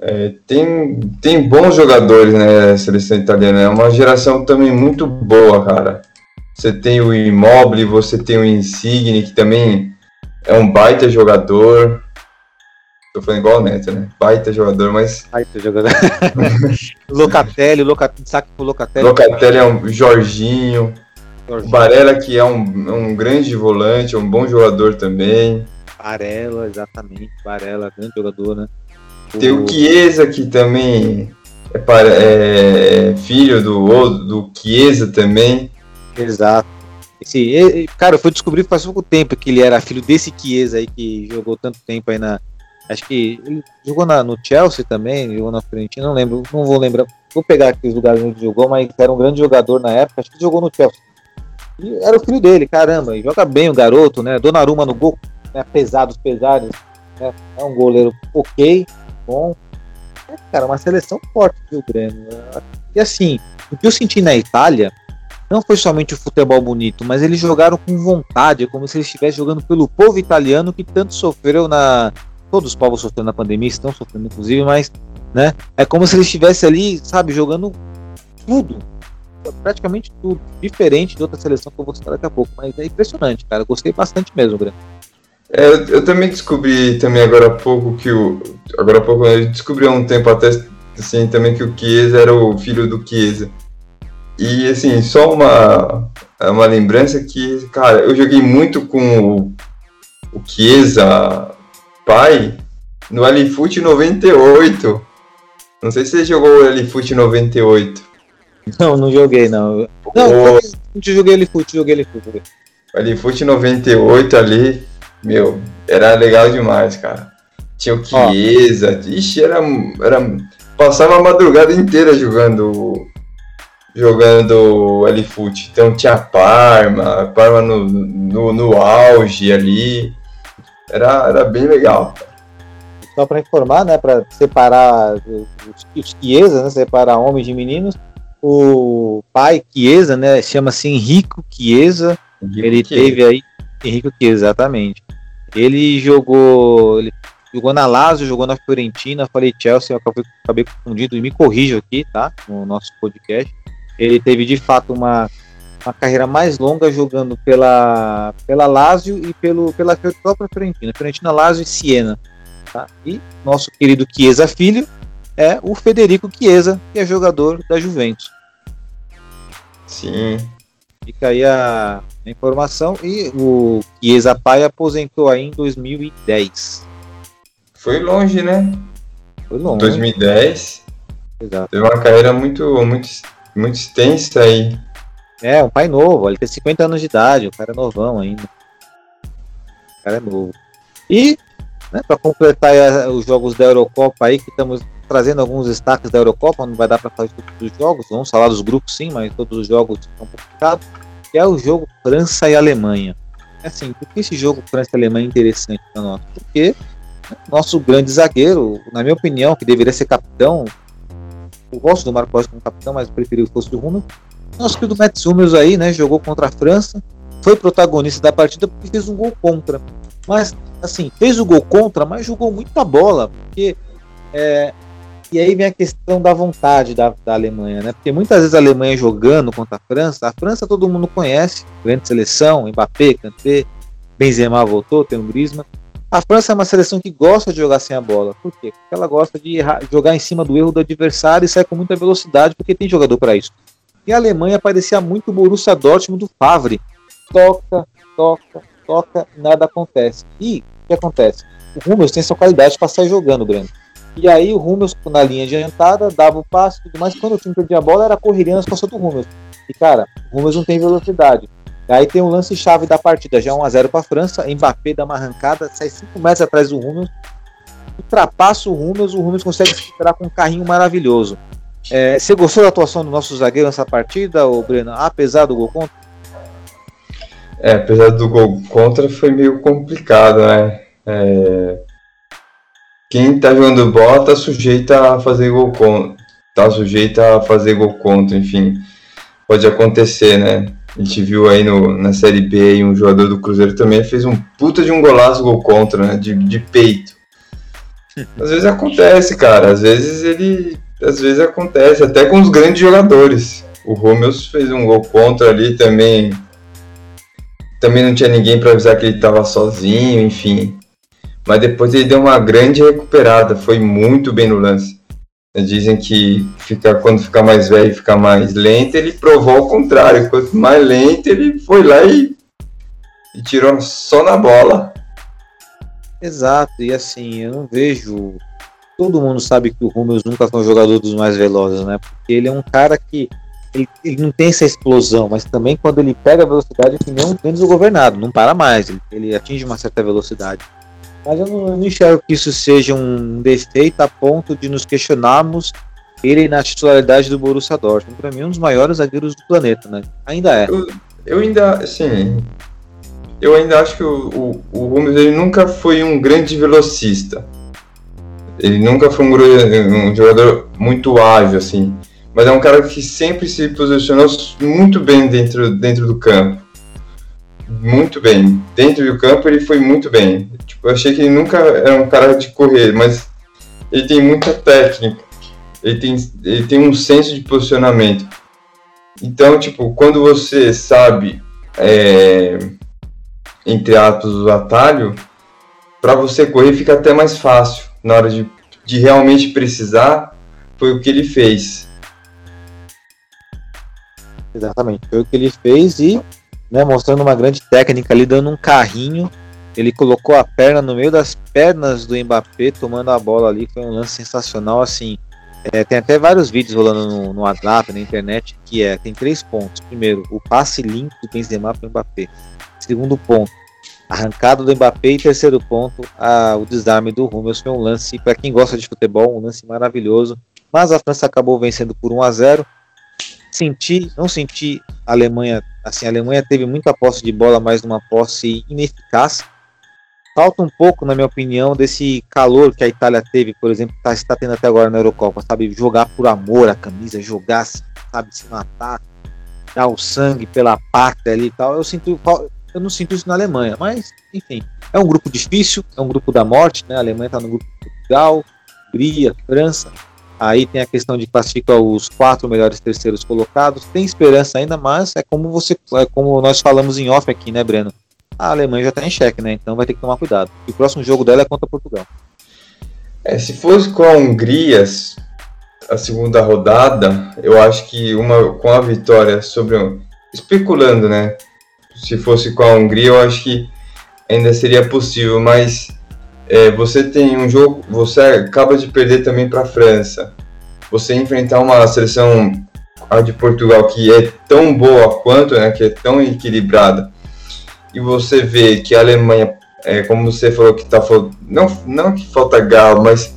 É, tem, tem bons jogadores, né, a seleção italiana. É uma geração também muito boa, cara. Você tem o Immobile, você tem o Insigne, que também é um baita jogador. Tô falando igual o Neto, né? Baita jogador, mas. Baita jogador. Locatelli, Locatelli, saque pro Locatelli. Locatelli é um Jorginho. Jorginho. Barella, que é um, um grande volante, é um bom jogador também. Barella, exatamente. Barella, grande jogador, né? Tem o Chiesa, que também é, para, é filho do, do Chiesa também. Exato. Esse, cara, eu fui descobrir faz pouco tempo que ele era filho desse Chiesa aí que jogou tanto tempo aí na. Acho que ele jogou na, no Chelsea também, jogou na frente, não lembro, não vou lembrar. Vou pegar aqui os lugares onde jogou, mas era um grande jogador na época, acho que jogou no Chelsea. E era o filho dele, caramba, e joga bem o garoto, né? Donnarumma no gol, né? pesados, pesados, né? É um goleiro ok, bom. É, cara, uma seleção forte, viu, Breno? E assim, o que eu senti na Itália não foi somente o futebol bonito, mas eles jogaram com vontade, como se eles estivessem jogando pelo povo italiano que tanto sofreu na. Todos os povos sofreram na pandemia, estão sofrendo, inclusive, mas né? É como se eles estivessem ali, sabe, jogando tudo. Praticamente tudo. Diferente de outra seleção que eu vou citar daqui a pouco. Mas é impressionante, cara. Gostei bastante mesmo, Breno. É, eu, eu, também descobri também agora há pouco que o. Agora há pouco eu descobri há um tempo até assim, também que o Chiesa era o filho do Chiesa. E assim, só uma, uma lembrança que, cara, eu joguei muito com o, o Chiesa pai no Alifoot 98. Não sei se você jogou o Alifoot 98. Não, não joguei não. Não, o... joguei Alifoot, joguei Alifoot. Alifoot 98 ali, meu, era legal demais, cara. Tinha o Chiesa, oh. ixi, era, era. Passava a madrugada inteira jogando. Jogando L-Foot. Então tinha Parma, Parma no, no, no auge ali. Era, era bem legal. Só para informar, né, para separar os, os Chiesa, né, separar homens de meninos, o pai Chiesa, né, chama-se Henrico Chiesa. Henrico ele Chiesa. teve aí Henrico Chiesa, exatamente. Ele jogou. Ele jogou na Lazio, jogou na Fiorentina, falei Chelsea, eu acabei, acabei e me corrijo aqui, tá? No nosso podcast. Ele teve de fato uma, uma carreira mais longa jogando pela, pela Lazio e pelo, pela própria Fiorentina. Fiorentina, Lazio e Siena. Tá? E nosso querido Chiesa Filho é o Federico Chiesa, que é jogador da Juventus. Sim, Fica aí a, a informação. E o Chiesa Pai aposentou aí em 2010. Foi longe, né? Foi longe. 2010. Exato. Teve uma carreira muito, muito, muito extensa aí. É, um pai novo, ele tem 50 anos de idade, o cara é novão ainda. O cara é novo. E, né, para completar os jogos da Eurocopa aí, que estamos trazendo alguns destaques da Eurocopa, não vai dar para fazer todos os jogos, vamos falar dos grupos sim, mas todos os jogos estão complicados, que é o jogo França e Alemanha. Assim, por que esse jogo França e Alemanha é interessante para nós? Porque nosso grande zagueiro, na minha opinião, que deveria ser capitão, eu gosto do Marcos como capitão, mas preferi que fosse o Rummel. Nosso querido Mats Hummels aí, né, jogou contra a França, foi protagonista da partida porque fez um gol contra. Mas, assim, fez o gol contra, mas jogou muita bola, porque é, e aí vem a questão da vontade da, da Alemanha, né? Porque muitas vezes a Alemanha jogando contra a França, a França todo mundo conhece, grande seleção, Mbappé, Kanté, Benzema voltou, tem o Griezmann. A França é uma seleção que gosta de jogar sem a bola. Por quê? Porque ela gosta de errar, jogar em cima do erro do adversário e sai com muita velocidade, porque tem jogador para isso. E a Alemanha parecia muito o Borussia Dortmund do Favre. Toca, toca, toca, nada acontece. E o que acontece? O Hummels tem essa qualidade para sair jogando, Breno. E aí o Rummels na linha adiantada, dava o passe e tudo mais. Quando o time perdia a bola, era correria nas costas do Rummels. E cara, o Rummels não tem velocidade. Aí tem um lance-chave da partida, já 1x0 para a França. Mbappé dá uma arrancada, sai 5 metros atrás do Rummels, ultrapassa o Rummels, o Rummels consegue se superar com um carrinho maravilhoso. É, você gostou da atuação do nosso zagueiro nessa partida, o Breno, apesar do gol contra? É, apesar do gol contra, foi meio complicado, né? É, quem tá jogando bola tá sujeito a fazer gol contra. Tá sujeito a fazer gol contra, enfim. Pode acontecer, né? A gente viu aí no, na Série B um jogador do Cruzeiro também fez um puta de um golaço gol contra, né? De, de peito. Às vezes acontece, cara. Às vezes ele. Às vezes acontece, até com os grandes jogadores. O Rômeus fez um gol contra ali também. Também não tinha ninguém para avisar que ele estava sozinho, enfim mas depois ele deu uma grande recuperada, foi muito bem no lance. Dizem que fica, quando fica mais velho fica mais lento, ele provou ao contrário. Quanto mais lento, ele foi lá e, e tirou só na bola. Exato, e assim, eu não vejo. Todo mundo sabe que o Rúmeus nunca foi um jogador dos mais velozes, né? Porque ele é um cara que ele, ele, não tem essa explosão, mas também quando ele pega a velocidade, que nem um tênis governado, não para mais, ele, ele atinge uma certa velocidade. Mas eu não, eu não enxergo que isso seja um defeito a ponto de nos questionarmos ele na titularidade do Borussia Dortmund. Para mim, um dos maiores zagueiros do planeta, né? Ainda é. Eu, eu ainda, assim, eu ainda acho que o, o, o ele nunca foi um grande velocista. Ele nunca foi um, um, jogador muito ágil, assim. Mas é um cara que sempre se posicionou muito bem dentro, dentro do campo muito bem. Dentro do campo ele foi muito bem. Eu achei que ele nunca era um cara de correr, mas ele tem muita técnica. Ele tem, ele tem um senso de posicionamento. Então, tipo, quando você sabe, é, entre aspas, o atalho, para você correr fica até mais fácil. Na hora de, de realmente precisar, foi o que ele fez. Exatamente, foi o que ele fez e né, mostrando uma grande técnica ali, dando um carrinho. Ele colocou a perna no meio das pernas do Mbappé, tomando a bola ali. Foi um lance sensacional, assim. É, tem até vários vídeos rolando no, no WhatsApp, na internet, que é, tem três pontos. Primeiro, o passe limpo do Benzema para o Mbappé. Segundo ponto, arrancada do Mbappé. E terceiro ponto, a, o desarme do Hummels. Foi um lance, para quem gosta de futebol, um lance maravilhoso. Mas a França acabou vencendo por 1 a 0 Senti, não senti a Alemanha Assim, a Alemanha teve muita posse de bola, mas uma posse ineficaz. Falta um pouco, na minha opinião, desse calor que a Itália teve, por exemplo, que tá, está tendo até agora na Eurocopa, sabe? Jogar por amor a camisa, jogar, sabe, se matar, dar o sangue pela pátria ali e tal. Eu sinto, eu não sinto isso na Alemanha, mas, enfim, é um grupo difícil, é um grupo da morte, né? A Alemanha está no grupo de Portugal, Hungria, França, Aí tem a questão de classificar os quatro melhores terceiros colocados. Tem esperança ainda, mas é como você, é como nós falamos em off aqui, né, Breno? A Alemanha já está em xeque, né? Então vai ter que tomar cuidado. E o próximo jogo dela é contra Portugal. É, se fosse com a Hungria, a segunda rodada, eu acho que uma com a vitória sobre especulando, né? Se fosse com a Hungria, eu acho que ainda seria possível, mas é, você tem um jogo, você acaba de perder também para a França. Você enfrentar uma seleção a de Portugal que é tão boa quanto, né, que é tão equilibrada, e você vê que a Alemanha é, como você falou que tá não não que falta galo, mas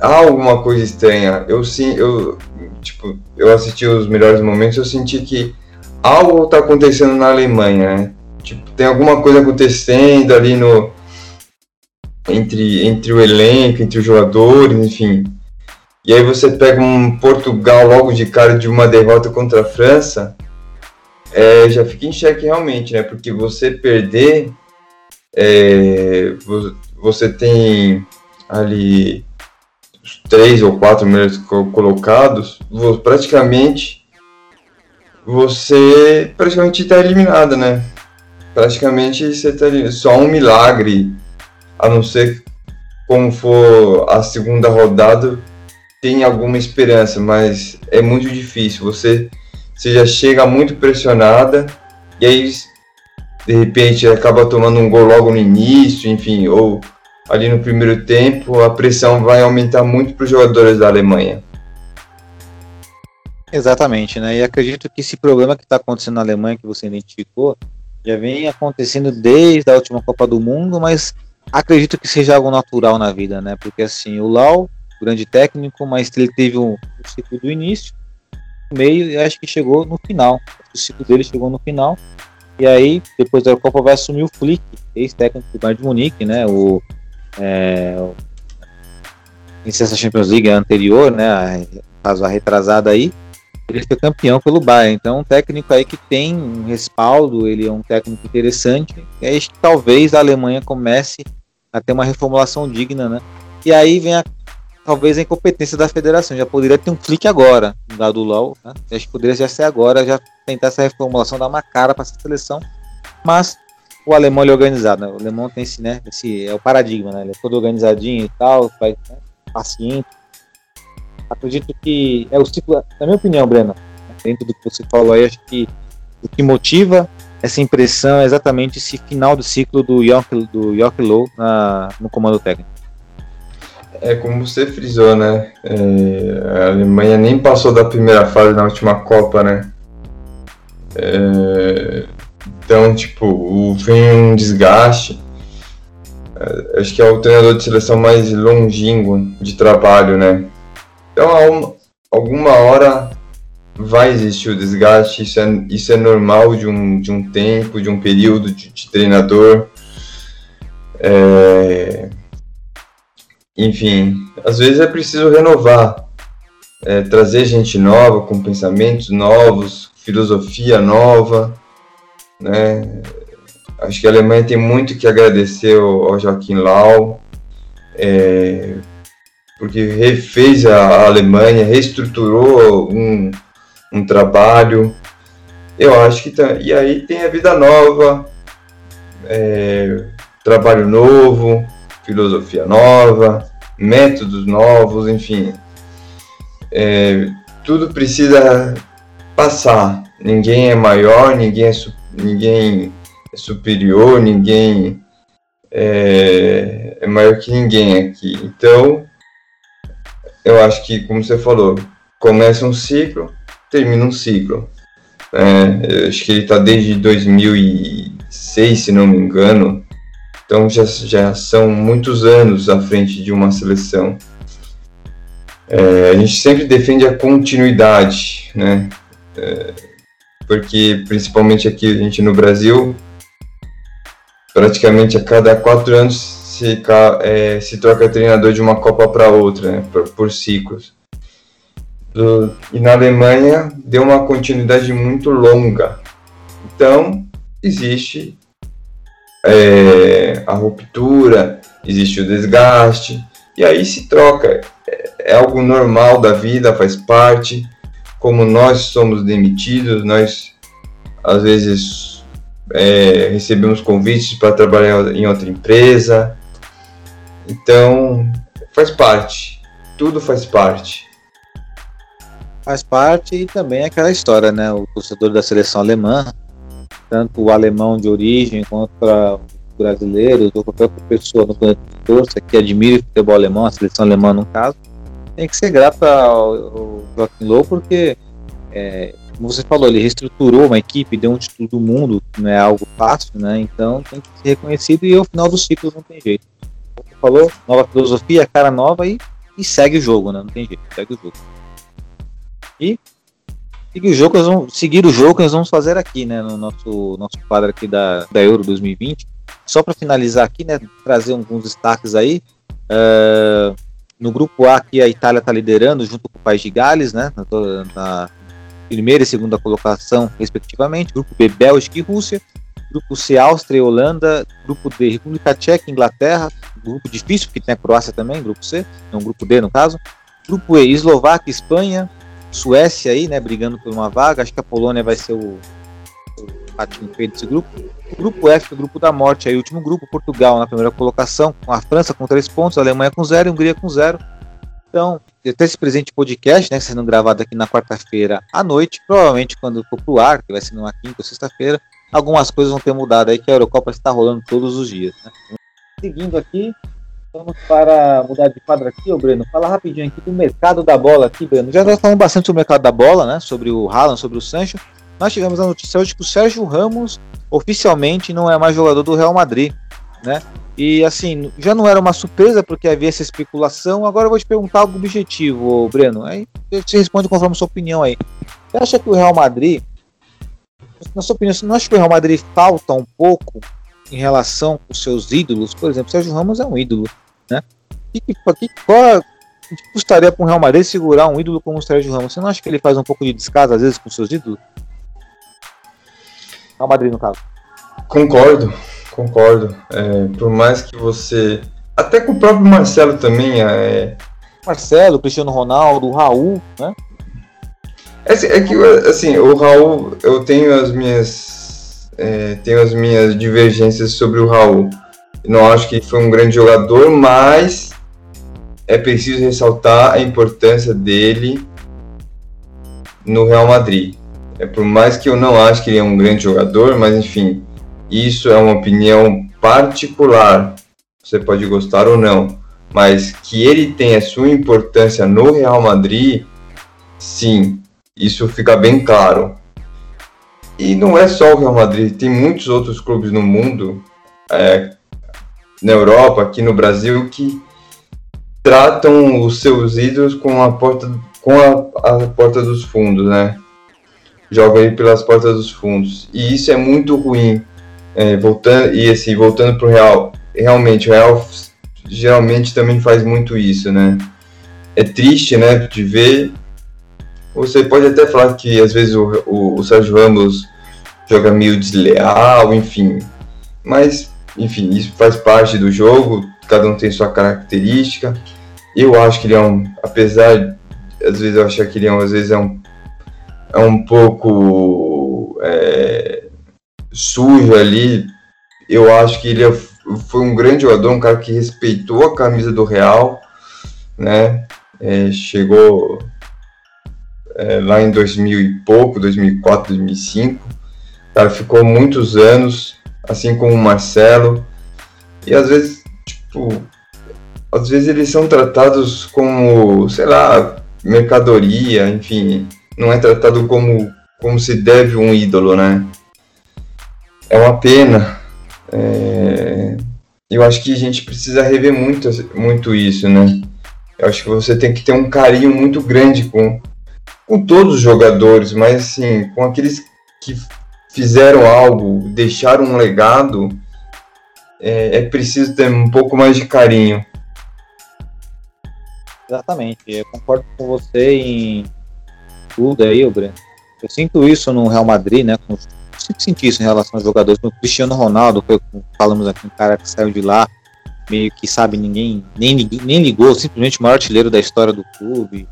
há alguma coisa estranha. Eu sim, eu tipo, eu assisti os melhores momentos, eu senti que algo está acontecendo na Alemanha, né? Tipo, tem alguma coisa acontecendo ali no entre entre o elenco, entre os jogadores, enfim. E aí você pega um Portugal logo de cara de uma derrota contra a França, é, já fica em xeque realmente, né? Porque você perder, é, você tem ali três ou quatro melhores colocados, praticamente você praticamente está eliminado, né? Praticamente você está só um milagre, a não ser como for a segunda rodada, tem alguma esperança, mas é muito difícil. Você, você já chega muito pressionada e aí de repente acaba tomando um gol logo no início, enfim, ou ali no primeiro tempo, a pressão vai aumentar muito para os jogadores da Alemanha. Exatamente, né? E acredito que esse problema que está acontecendo na Alemanha, que você identificou, já vem acontecendo desde a última Copa do Mundo, mas acredito que seja algo natural na vida, né? Porque assim, o Lau, grande técnico, mas ele teve um, ciclo do início, meio e acho que chegou no final. O ciclo dele chegou no final. E aí, depois da Copa, vai assumir o Flick, ex-técnico do Bayern de Munique, né? O é, essa Champions League anterior, né, caso a retrasada aí, ele foi campeão pelo Bayern. Então, um técnico aí que tem um respaldo, ele é um técnico interessante. E aí, talvez a Alemanha comece a ter uma reformulação digna, né? E aí vem a, talvez a incompetência da federação. Já poderia ter um clique agora, dado o LOL, né? Acho que poderia já ser agora, já tentar essa reformulação, dar uma cara para essa seleção. Mas o alemão é organizado, né? O alemão tem esse, né? Esse é o paradigma, né? Ele é todo organizadinho e tal, faz, né? paciente. Acredito que é o ciclo, na minha opinião, Breno, dentro do que você falou aí, acho que o que motiva essa impressão é exatamente esse final do ciclo do York, do York Low na, no comando técnico. É como você frisou, né? É, a Alemanha nem passou da primeira fase na última Copa, né? É, então, tipo, vem um desgaste. É, acho que é o treinador de seleção mais longínquo de trabalho, né? Então, alguma hora vai existir o desgaste, isso é, isso é normal de um, de um tempo, de um período de, de treinador. É... Enfim, às vezes é preciso renovar, é, trazer gente nova, com pensamentos novos, filosofia nova né? Acho que a Alemanha tem muito que agradecer ao, Joaquim Lau, é, porque refez a, Alemanha, reestruturou um, um trabalho. Eu acho que tá, e aí tem a vida nova, é, trabalho novo, filosofia nova, métodos novos, enfim. É, tudo precisa passar. Ninguém é maior, ninguém é ninguém é superior, ninguém é, é maior que ninguém aqui. Então, eu acho que, como você falou, começa um ciclo, termina um ciclo. É, acho que ele está desde 2006, se não me engano. Então já, já são muitos anos à frente de uma seleção. É, a gente sempre defende a continuidade, né? É, porque principalmente aqui a gente no Brasil, praticamente a cada quatro anos se, é, se troca treinador de uma Copa para outra, né, por, por ciclos. Do, e na Alemanha deu uma continuidade muito longa. Então, existe é, a ruptura, existe o desgaste, e aí se troca. É, é algo normal da vida, faz parte como nós somos demitidos, nós às vezes é, recebemos convites para trabalhar em outra empresa. Então, faz parte. Tudo faz parte. Faz parte e também aquela história, né? O torcedor da seleção alemã, tanto o alemão de origem quanto para brasileiros ou qualquer pessoa no planeta que torça que admire o futebol alemão, a seleção alemã no caso, tem que ser grato ao, Joaquim Low, porque é, como você falou, ele reestruturou uma equipe, deu um título do mundo, não é algo fácil, né? Então tem que ser reconhecido e ao final dos ciclos não tem jeito. Como você falou, nova filosofia, cara nova e, e segue o jogo, né? Não tem jeito, segue o jogo. E seguir o jogo, nós vamos, seguir o jogo que nós vamos fazer aqui, né? No nosso, nosso quadro aqui da, da Euro 2020. Só para finalizar aqui, né? Trazer alguns destaques aí. Uh, no grupo A aqui a Itália está liderando junto com o País de Gales, né? Na, na primeira e segunda colocação, respectivamente. Grupo B, Bélgica e Rússia. Grupo C, Áustria e Holanda. Grupo D, República Tcheca e Inglaterra. Grupo difícil, porque tem a Croácia também, grupo C, não grupo D no caso. Grupo E, Eslováquia, Espanha, Suécia aí, né, brigando por uma vaga. Acho que a Polônia vai ser o, o patinho feio desse grupo. O grupo F, o grupo da morte, aí, o último grupo, Portugal na primeira colocação, com a França com três pontos, a Alemanha com zero a Hungria com zero. Então, até esse presente podcast, né, sendo gravado aqui na quarta-feira à noite, provavelmente quando for pro ar, que vai ser numa quinta ou sexta-feira, algumas coisas vão ter mudado aí, que a Eurocopa está rolando todos os dias. Né? Seguindo aqui, vamos para mudar de quadro aqui, ô Breno. Fala rapidinho aqui do mercado da bola aqui, Breno. Já nós falamos bastante sobre o mercado da bola, né? Sobre o Haaland, sobre o Sancho. Nós tivemos a notícia hoje que o Sérgio Ramos oficialmente não é mais jogador do Real Madrid, né? E assim, já não era uma surpresa porque havia essa especulação. Agora eu vou te perguntar algo objetivo, Breno. Aí você responde conforme a sua opinião aí. Você acha que o Real Madrid, na sua opinião, você não acha que o Real Madrid falta um pouco em relação com seus ídolos? Por exemplo, Sérgio Ramos é um ídolo, né? E que, que, qual custaria para o Real Madrid segurar um ídolo como o Sérgio Ramos? Você não acha que ele faz um pouco de descaso às vezes com seus ídolos? Real Madrid, no caso. Concordo, concordo. É, por mais que você. Até com o próprio Marcelo também. É... Marcelo, Cristiano Ronaldo, Raul, né? É, é, que, assim, o Raul, eu tenho as minhas. É, tenho as minhas divergências sobre o Raul. Não acho que foi um grande jogador, mas é preciso ressaltar a importância dele no Real Madrid. É, por mais que eu não acho que ele é um grande jogador, mas enfim, isso é uma opinião particular. Você pode gostar ou não, mas que ele tem a sua importância no Real Madrid, sim, isso fica bem claro. E não é só o Real Madrid, tem muitos outros clubes no mundo, é, na Europa, aqui no Brasil, que tratam os seus ídolos com a porta, com a, a porta dos fundos, né? joga ele pelas portas dos fundos. E isso é muito ruim. É, voltando, e assim, voltando pro Real, realmente o Real geralmente também faz muito isso, né? É triste, né, de ver. Você pode até falar que às vezes o, o, o Sérgio Ramos joga meio desleal, enfim. Mas, enfim, isso faz parte do jogo, cada um tem sua característica. Eu acho que ele é um, apesar, às vezes eu acho que ele é um, às vezes é um é um pouco é, sujo ali. Eu acho que ele é, foi um grande jogador, um cara que respeitou a camisa do Real, né? É, chegou é, lá em 2000 e pouco, 2004, 2005. O cara ficou muitos anos, assim como o Marcelo. E às vezes, tipo, às vezes eles são tratados como, sei lá, mercadoria, enfim, não é tratado como, como se deve um ídolo, né? É uma pena. É... Eu acho que a gente precisa rever muito, muito isso, né? Eu acho que você tem que ter um carinho muito grande com, com todos os jogadores, mas assim, com aqueles que fizeram algo, deixaram um legado, é, é preciso ter um pouco mais de carinho. Exatamente, eu concordo com você em tudo aí, Breno. Eu sinto isso no Real Madrid, né? Com, sempre senti isso em relação aos jogadores. O Cristiano Ronaldo, que falamos aqui, um cara que saiu de lá, meio que sabe, ninguém nem, nem ligou, simplesmente o maior artilheiro da história do clube.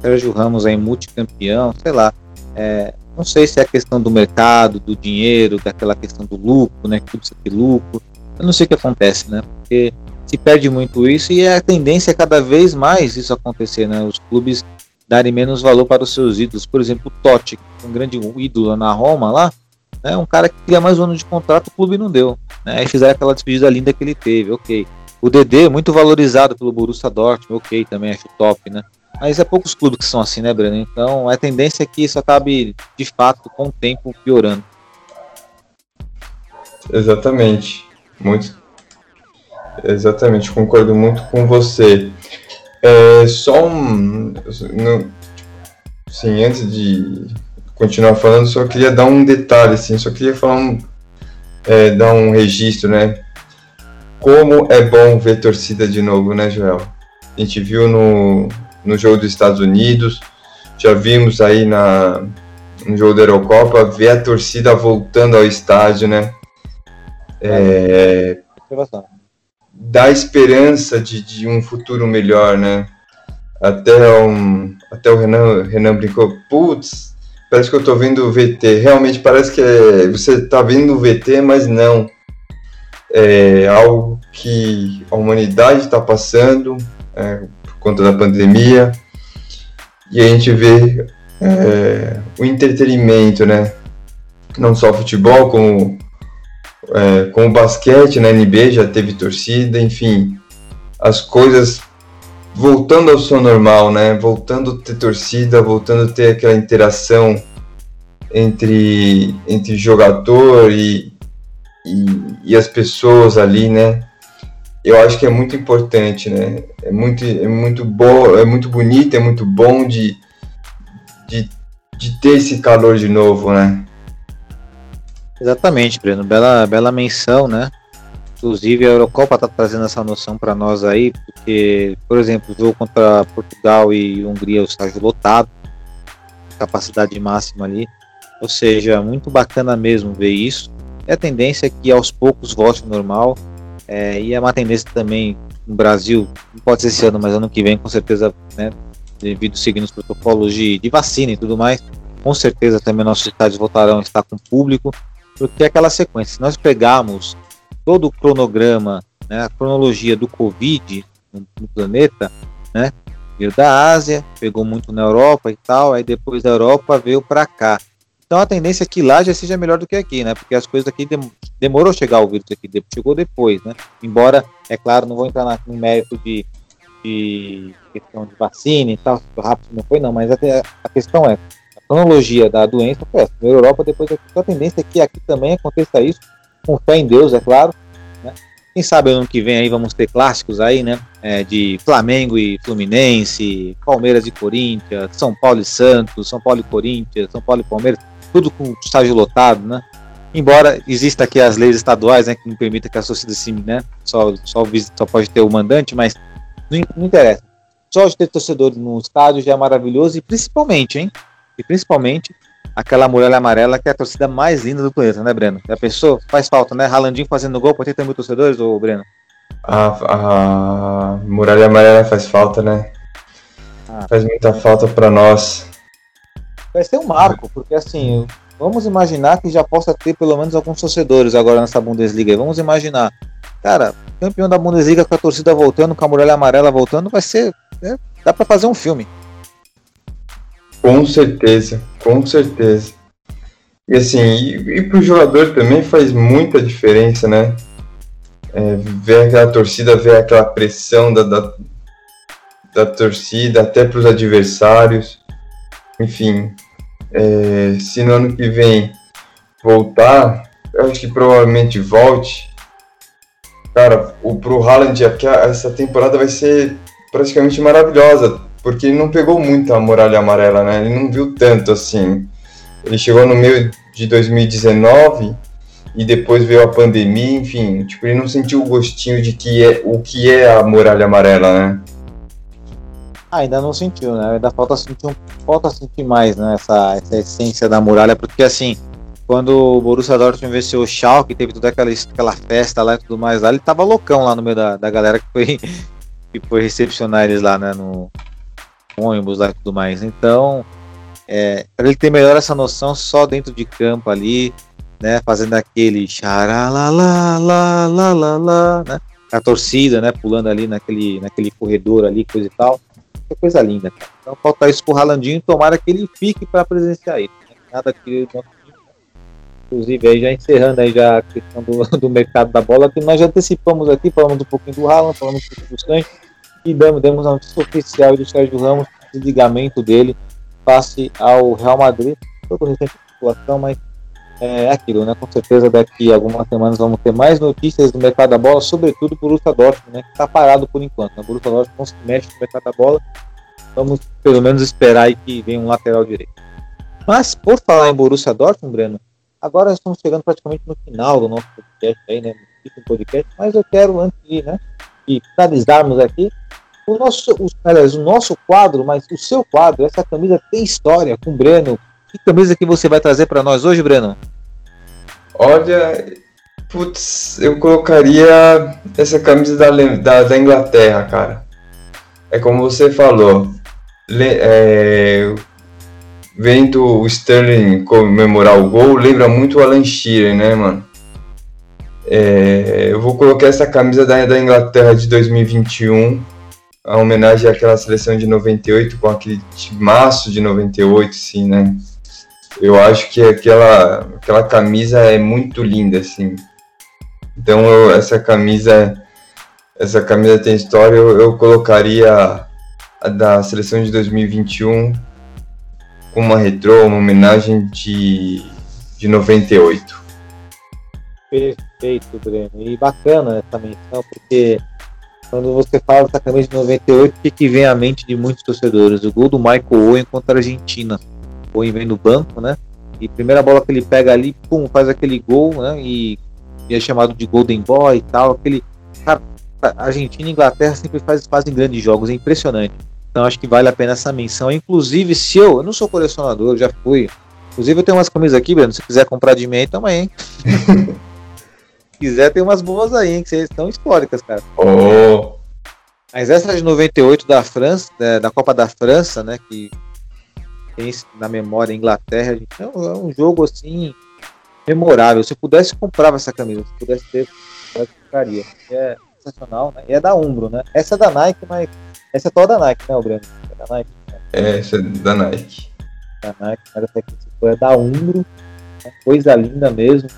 Sérgio Ramos aí, multicampeão, sei lá. É, não sei se é a questão do mercado, do dinheiro, daquela questão do lucro, né? Isso aqui, lucro. Eu não sei o que acontece, né? Porque se perde muito isso e a tendência é cada vez mais isso acontecer, né? Os clubes darem menos valor para os seus ídolos. Por exemplo, o Totti, um grande ídolo na Roma lá, né, um cara que queria mais um ano de contrato, o clube não deu. Né, aí fizeram aquela despedida linda que ele teve, ok. O Dedê, muito valorizado pelo Borussia Dortmund, ok, também acho top, né? Mas é poucos clubes que são assim, né, Breno? Então a tendência é que isso acabe, de fato, com o tempo piorando. Exatamente. Muito. Exatamente, concordo muito com você. É, só um. No, sim, antes de continuar falando, só queria dar um detalhe, assim, só queria falar um, é, dar um registro, né? Como é bom ver torcida de novo, né, Joel? A gente viu no, no jogo dos Estados Unidos, já vimos aí na, no jogo da Eurocopa, ver a torcida voltando ao estádio, né? É, dá esperança de, de um futuro melhor, né? Até, um, até o Renan, Renan brincou, putz, parece que eu tô vendo o VT. Realmente parece que é, você tá vendo o VT, mas não. É algo que a humanidade está passando é, conta da pandemia. E a gente vê é, o entretenimento, né? Não só futebol, como é, com o basquete na NBA já teve torcida, enfim, as coisas voltando ao seu normal, né? Voltando a ter torcida, voltando a ter aquela interação entre, entre jogador e, e, e, as pessoas ali, né? Eu acho que é muito importante, né? É muito, é muito bom, é muito bonito, é muito bom de, de, de ter esse calor de novo, né? Exatamente, Breno. Bela, bela menção, né? Inclusive a Eurocopa está trazendo essa noção para nós aí, porque, por exemplo, o jogo contra Portugal e Hungria, o estágio lotado, capacidade máxima ali. Ou seja, muito bacana mesmo ver isso. E a tendência é que aos poucos volte normal. É, e é uma tendência também no Brasil, não pode ser esse ano, mas ano que vem, com certeza, né, devido seguindo os protocolos de, de vacina e tudo mais, com certeza também nossos estádios voltarão a estar com público porque é aquela sequência. Se nós pegarmos todo o cronograma, né, a cronologia do Covid no, no planeta, né, veio da Ásia, pegou muito na Europa e tal, aí depois da Europa veio para cá. Então a tendência é que lá já seja melhor do que aqui, né? Porque as coisas aqui dem demorou a chegar o vírus aqui, chegou depois, né? Embora, é claro, não vou entrar na, no mérito de, de questão de vacina e tal, rápido não foi não, mas até a questão é cronologia da doença foi essa. Primeiro Europa, depois aqui. Então a tendência é que aqui também aconteça isso, com fé em Deus, é claro. Né? Quem sabe ano que vem aí vamos ter clássicos aí, né? É, de Flamengo e Fluminense, Palmeiras e Corinthians, São Paulo e Santos, São Paulo e Corinthians, São Paulo e Palmeiras, tudo com estágio lotado, né? Embora exista aqui as leis estaduais, né, que não permitem que a sociedade se, né, só, só, só pode ter o mandante, mas não, não interessa. Só de ter torcedores no estádio já é maravilhoso e principalmente, hein, e principalmente aquela muralha amarela que é a torcida mais linda do planeta, né, Breno? Já pensou? Faz falta, né? Ralandinho fazendo gol para 80 mil torcedores, ô Breno? A, a muralha amarela faz falta, né? Ah, faz muita falta para nós. Vai ser um marco, porque assim, vamos imaginar que já possa ter pelo menos alguns torcedores agora nessa Bundesliga. Vamos imaginar, cara, campeão da Bundesliga com a torcida voltando, com a muralha amarela voltando, vai ser. Né? Dá para fazer um filme. Com certeza, com certeza. E assim, e, e pro jogador também faz muita diferença, né? É, ver aquela torcida, ver aquela pressão da, da, da torcida, até para os adversários. Enfim, é, se no ano que vem voltar, eu acho que provavelmente volte. Cara, o, pro Haaland, essa temporada vai ser praticamente maravilhosa porque ele não pegou muito a muralha amarela, né? Ele não viu tanto assim. Ele chegou no meio de 2019 e depois veio a pandemia, enfim, tipo, ele não sentiu o gostinho de que é o que é a muralha amarela, né? Ah, ainda não sentiu, né? Ainda falta sentir, um, falta sentir mais, né? Essa, essa essência da muralha, porque assim, quando o Borussia Dortmund venceu o Schalke, teve toda aquela, aquela festa lá e tudo mais lá, ele tava loucão lá no meio da, da galera que foi, que foi recepcionar eles lá, né? No, ônibus lá e tudo mais. Então, é, para ele ter melhor essa noção só dentro de campo ali, né, fazendo aquele xaralalalalalalá, né, a torcida, né, pulando ali naquele, naquele corredor ali, coisa e tal. É coisa linda, cara. Então falta isso pro Ralandinho, tomara que ele fique para presenciar isso. Né? Nada que Inclusive, aí já encerrando aí já a questão do, do mercado da bola, que nós já antecipamos aqui, falamos um pouquinho do Haaland, falamos um pouquinho do Sancho, e demos, demos a notícia oficial do Sérgio Ramos desligamento dele face ao Real Madrid. Todo recente situação, mas é aquilo, né? Com certeza daqui a algumas semanas vamos ter mais notícias do mercado da bola, sobretudo por Borussia Dortmund, né? Que está parado por enquanto. Né? O Borussia Dortmund não se mexe no mercado da bola. Vamos pelo menos esperar aí que venha um lateral direito. Mas por falar em Borussia Dortmund, Breno, agora estamos chegando praticamente no final do nosso podcast aí, né? No podcast, mas eu quero antes de, né? De finalizarmos aqui, o nosso, o, aliás, o nosso quadro, mas o seu quadro, essa camisa tem história com o Breno. Que camisa que você vai trazer para nós hoje, Breno? Olha, putz, eu colocaria essa camisa da, da, da Inglaterra, cara. É como você falou, le, é, vendo o Sterling comemorar o gol, lembra muito o Alan Shearer, né, mano? É, eu vou colocar essa camisa da, da Inglaterra de 2021, a homenagem àquela seleção de 98, com aquele maço de 98, sim, né? Eu acho que aquela, aquela camisa é muito linda, assim. Então eu, essa camisa essa camisa tem história, eu, eu colocaria a da seleção de 2021 com uma retrô, uma homenagem de, de 98. Perfeito, Breno. E bacana essa menção, porque quando você fala dessa camisa de 98, o que, que vem à mente de muitos torcedores? O gol do Michael Owen contra a Argentina. Owen vem no banco, né? E primeira bola que ele pega ali, pum, faz aquele gol, né? E, e é chamado de Golden Boy e tal. Aquele. Cara, Argentina e Inglaterra sempre faz, fazem grandes jogos, é impressionante. Então acho que vale a pena essa menção. Inclusive, se eu, eu não sou colecionador, já fui. Inclusive eu tenho umas camisas aqui, Breno, se quiser comprar de mim aí, tamo aí, hein? se quiser, tem umas boas aí, hein? Que são históricas, cara. Oh. Mas essa de 98 da França, da, da Copa da França, né? Que tem na memória Inglaterra, gente, é, um, é um jogo assim memorável. Se eu pudesse comprava essa camisa, se pudesse ter, eu ficaria. É sensacional, né? E é da Umbro, né? Essa é da Nike, mas essa é toda da Nike, né, o Breno? É da Nike. Né? É, essa é da Nike. Da Nike, mas essa aqui é da Umbro, né? coisa linda mesmo.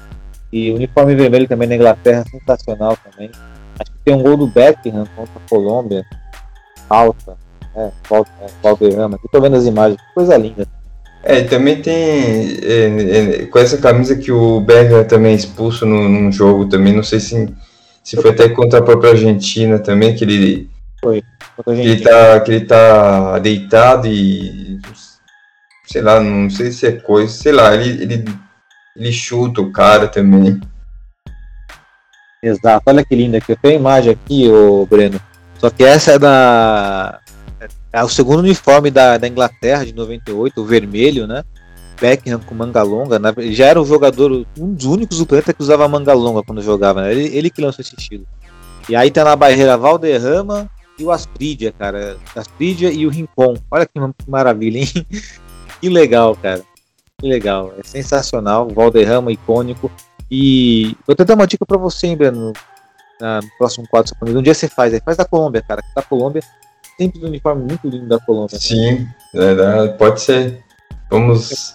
E o uniforme vermelho também na Inglaterra, sensacional também. Acho que tem um gol do Beckham contra a Colômbia, falta, é, Valderrama. Aqui tô vendo as imagens, coisa linda. É, também tem é, é, com essa camisa que o Berger também é expulso no, num jogo também, não sei se, se foi até contra a própria Argentina também, que ele. Foi. Que ele, tá, que ele tá deitado e. Sei lá, não sei se é coisa. Sei lá, ele, ele, ele chuta o cara também. Exato, olha que linda aqui. Eu tenho a imagem aqui, ô Breno. Só que essa é da é o segundo uniforme da, da Inglaterra de 98, o vermelho, né? Beckham com manga longa. Né? Já era o jogador, um dos únicos do planeta que usava manga longa quando jogava, né? Ele, ele que lançou esse estilo. E aí tá na barreira Valderrama e o Astridia, cara. Astridia e o Rincon. Olha que maravilha, hein? que legal, cara. Que legal. É sensacional. Valderrama icônico. E eu tenho uma dica pra você, hein, Breno? No próximo quadro, um dia você faz aí. Faz da Colômbia, cara. Da Colômbia sempre um uniforme muito lindo da Colômbia. Né? Sim, né? pode ser. Vamos.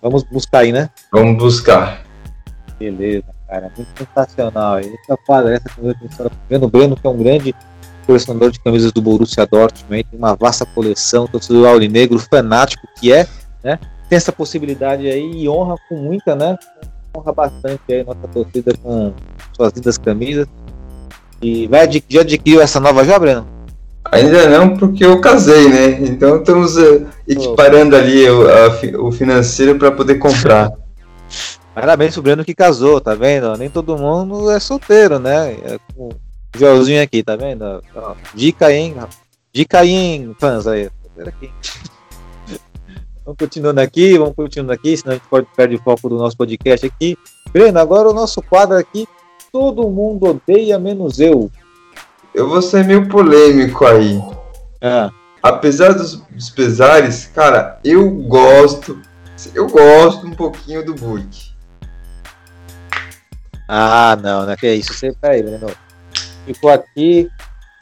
Vamos buscar aí, né? Vamos buscar. Beleza, cara. Muito sensacional. É essa camisa que a vendo. O Breno, que é um grande colecionador de camisas do Borussia Dortmund, tem uma vasta coleção, torcedor aurinegro, fanático que é, né? Tem essa possibilidade aí e honra com muita, né? Honra bastante aí nossa torcida com suas lindas camisas. E vai, já adquiriu essa nova já, Breno? Ainda não, porque eu casei, né? Então estamos uh, equiparando ali o, a, o financeiro para poder comprar. Parabéns pro Breno que casou, tá vendo? Nem todo mundo é solteiro, né? É com o Joelzinho aqui, tá vendo? Ó, dica aí, hein? Dica aí, hein, fãs aí. Aqui. vamos continuando aqui, vamos continuando aqui, senão a gente pode perder o foco do nosso podcast aqui. Breno, agora o nosso quadro aqui, todo mundo odeia menos eu eu vou ser meio polêmico aí. É. Apesar dos, dos, pesares, cara, eu gosto. Eu gosto um pouquinho do Burke. Ah, não, não é que é isso. Você, peraí, Breno. Ficou aqui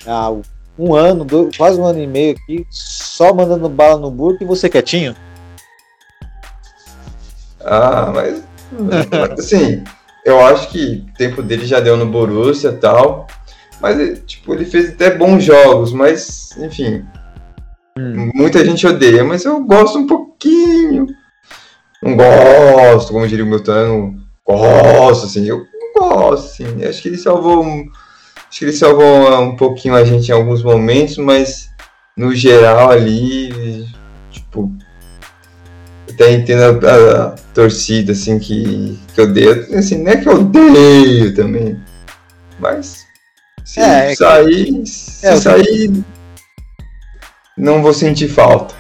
há um ano, dois, quase um ano e meio aqui, só mandando bala no Burke e você quietinho? Ah, mas. assim, eu acho que o tempo dele já deu no Borussia e tal. Mas, tipo, ele fez até bons jogos, mas, enfim. Hum. Muita gente odeia, mas eu gosto um pouquinho. Não gosto, como diria o meu Tano, gosto, assim, eu gosto, assim. Acho que ele salvou. Acho que ele salvou um pouquinho a gente em alguns momentos, mas no geral ali, tipo, até entendo a, a, a, torcida, assim, que, que odeia. Assim, não é que eu odeio também, mas se é, é sair, se é, sair, não vou sentir falta.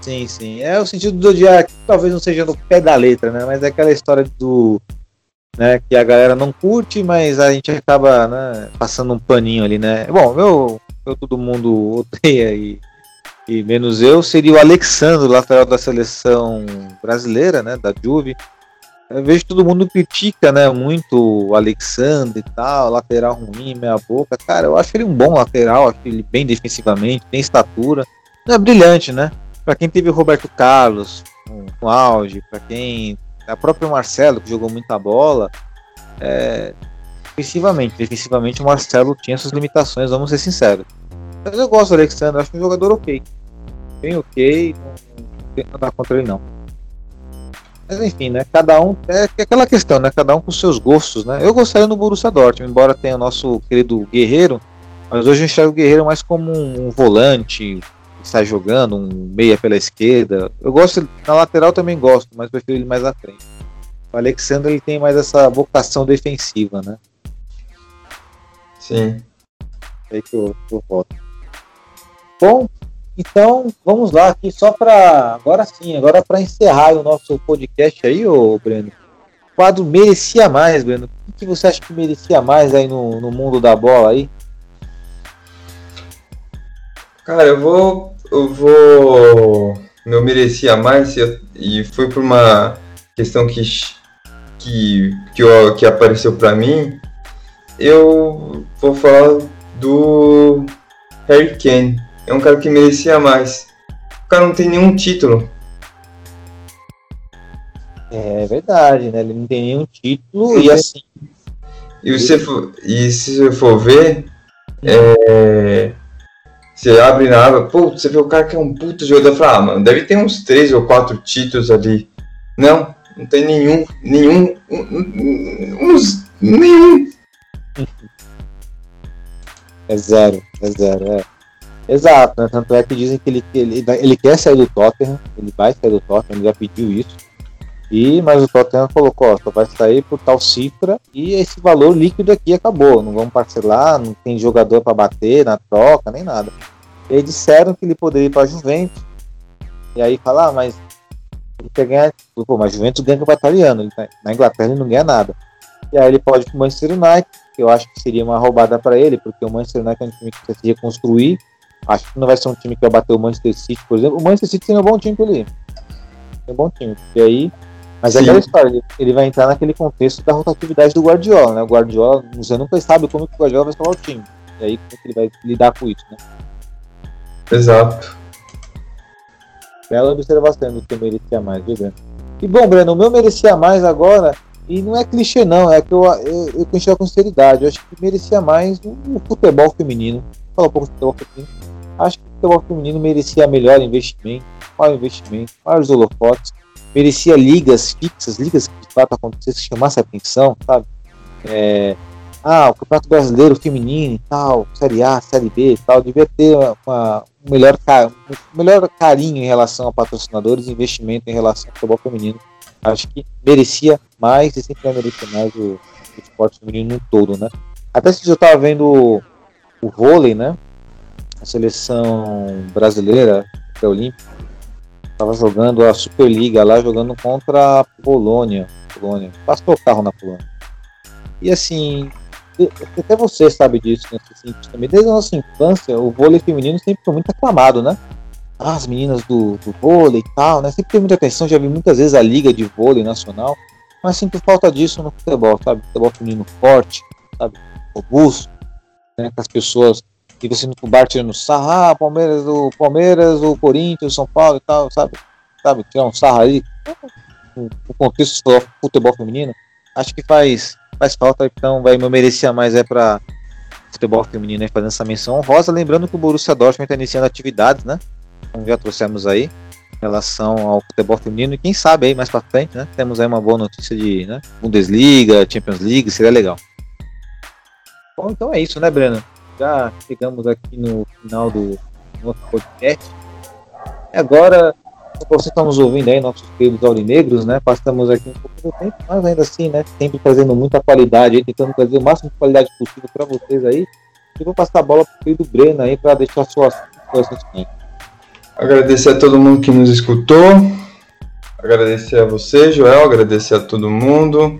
Sim, sim. É o sentido do dia, talvez não seja no pé da letra, né? Mas é aquela história do. Né, que a galera não curte, mas a gente acaba né, passando um paninho ali, né? Bom, meu, eu todo mundo odeia e, e menos eu, seria o Alexandre, lateral da seleção brasileira, né? Da Juve. Eu vejo todo mundo critica, né, muito o Alexandre e tal, lateral ruim, meia boca. Cara, eu acho ele um bom lateral, acho ele bem defensivamente, tem estatura. Não é brilhante, né? Para quem teve o Roberto Carlos no, auge, para quem. A própria Marcelo, que jogou muita bola, é, defensivamente. Defensivamente o Marcelo tinha suas limitações, vamos ser sinceros. Mas eu gosto do Alexandre, acho um jogador ok. Bem ok, não tem nada contra ele não. Mas enfim, né? Cada um. É, aquela questão, né? Cada um com seus gostos, né? Eu gostaria no Borussia Dortmund, embora tenha o nosso querido Guerreiro, mas hoje eu enxergo o Guerreiro mais como um, um volante, que sai jogando, um meia pela esquerda. Eu gosto, na lateral também gosto, mas prefiro ele mais à frente. O Alexandre ele tem mais essa vocação defensiva, né? Sim. É aí que eu, eu voto. Bom, então, vamos lá aqui só para agora sim, agora para encerrar o nosso podcast aí, ô Breno. O quadro merecia mais, Breno. O que você acha que merecia mais aí no, no mundo da bola aí? Cara, eu vou eu vou meu merecia mais e foi por uma questão que que que, eu, que apareceu para mim. Eu vou falar do Harry Kane é um cara que merecia mais. O cara não tem nenhum título. É verdade, né? Ele não tem nenhum título e assim. E, você for, e se você for ver, é, você abre na aba, pô, você vê o cara que é um puto jogador, fala, ah, mano, deve ter uns três ou quatro títulos ali. Não, não tem nenhum, nenhum, uns, nenhum. É zero, é zero, é. Exato, né? Tanto é que dizem que ele, ele, ele quer sair do Tottenham, ele vai sair do Tottenham, ele já pediu isso. E, mas o Tottenham colocou, ó, só vai sair por tal cifra e esse valor líquido aqui acabou. Não vamos parcelar, não tem jogador para bater na troca, nem nada. Eles disseram que ele poderia ir para Juventus. E aí falar, ah, mas ele quer ganhar. Pô, mas Juventus ganha para italiano. Ele tá, na Inglaterra ele não ganha nada. E aí ele pode ir para o Manchester United, que eu acho que seria uma roubada para ele, porque o Manchester United é um time que precisa se reconstruir Acho que não vai ser um time que vai bater o Manchester City, por exemplo. O Manchester City tem um bom time pra ele. Tem um bom time. E aí. Mas é aquela história, ele, vai entrar naquele contexto da rotatividade do Guardiola, né? O Guardiola, você nunca sabe como que o Guardiola vai escalar o time. E aí como que ele vai lidar com isso, né? Exato. Bela observação do que eu merecia mais, viu, Breno? E bom, Breno, o meu merecia mais agora, e não é clichê não, é que eu, eu, eu com sinceridade, eu acho que merecia mais o futebol feminino. Fala um pouco do futebol feminino Acho que o futebol feminino merecia melhor investimento, maior investimento, maiores holofotes, merecia ligas fixas, ligas que de fato acontecessem, que chamasse a atenção, sabe? É, ah, o Campeonato Brasileiro Feminino e tal, Série A, Série B e tal, devia ter uma, um, melhor, um melhor carinho em relação a patrocinadores investimento em relação ao futebol feminino. Acho que merecia mais e sempre vai merecer mais o, o esporte feminino no todo, né? Até se eu estava vendo o, o vôlei, né? A seleção brasileira, que é olímpica, estava jogando a Superliga lá, jogando contra a Polônia. Polônia. Passou o carro na Polônia. E assim, até você sabe disso, né? Também. Desde a nossa infância, o vôlei feminino sempre foi muito aclamado, né? Ah, as meninas do, do vôlei e tal, né? Sempre tem muita atenção, já vi muitas vezes a liga de vôlei nacional, mas sinto falta disso no futebol, sabe? Futebol feminino forte, sabe? Robusto, né? As pessoas e você no bar tirando sarro, ah, Palmeiras, o Palmeiras, o Corinthians, o São Paulo e tal, sabe? Sabe, tirar um sarro aí, o contexto do futebol feminino, acho que faz, faz falta, então vai me merecer mais é para futebol feminino, né, fazendo essa menção honrosa, lembrando que o Borussia Dortmund está iniciando atividades, né? como já trouxemos aí, em relação ao futebol feminino. E quem sabe aí mais para frente, né? Temos aí uma boa notícia de né, Bundesliga, Champions League, seria legal. Bom, então é isso, né, Breno? Já chegamos aqui no final do nosso podcast. Agora, vocês estão nos ouvindo aí, nossos queridos aurinegros, né? Passamos aqui um pouco do tempo, mas ainda assim, né? Sempre trazendo muita qualidade aí, tentando trazer o máximo de qualidade possível para vocês aí. E vou passar a bola para o querido Breno aí para deixar suas considerações. Agradecer a todo mundo que nos escutou. Agradecer a você, Joel. Agradecer a todo mundo.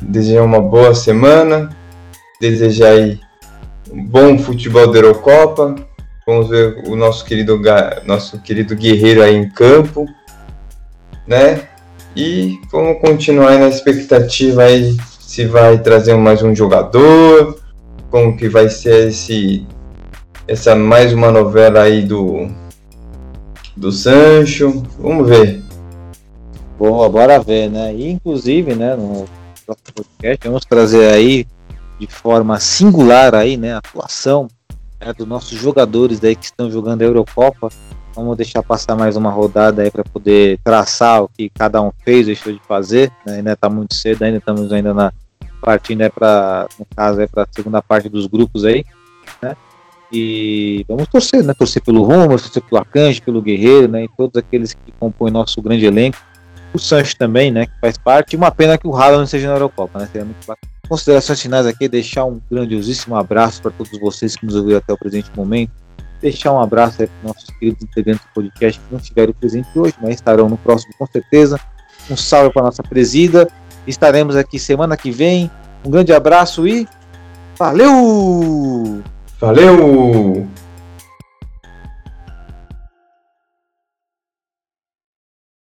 Desejar uma boa semana. Desejar aí bom futebol da Eurocopa. Vamos ver o nosso querido, nosso querido guerreiro aí em campo, né? E vamos continuar na expectativa aí se vai trazer mais um jogador, como que vai ser esse essa mais uma novela aí do do Sancho. Vamos ver. Boa, bora ver, né? E inclusive, né, no próximo podcast, vamos trazer aí de forma singular aí, né, a atuação né, dos nossos jogadores aí que estão jogando a Eurocopa. Vamos deixar passar mais uma rodada aí para poder traçar o que cada um fez, deixou de fazer. Né? Ainda está muito cedo, ainda estamos ainda na partindo né, para no caso é para a segunda parte dos grupos aí, né? E vamos torcer, né? Torcer pelo Rumo, torcer pelo Akanji, pelo Guerreiro, né? E todos aqueles que compõem nosso grande elenco. O Sancho também, né? Que faz parte. Uma pena que o Haaland não seja na Eurocopa, né? Seria muito bacana. Considerações finais aqui, deixar um grandiosíssimo abraço para todos vocês que nos ouviram até o presente momento. Deixar um abraço aí para nossos queridos integrantes do podcast que não estiveram presentes hoje, mas estarão no próximo com certeza. Um salve para nossa presida. Estaremos aqui semana que vem. Um grande abraço e valeu! Valeu!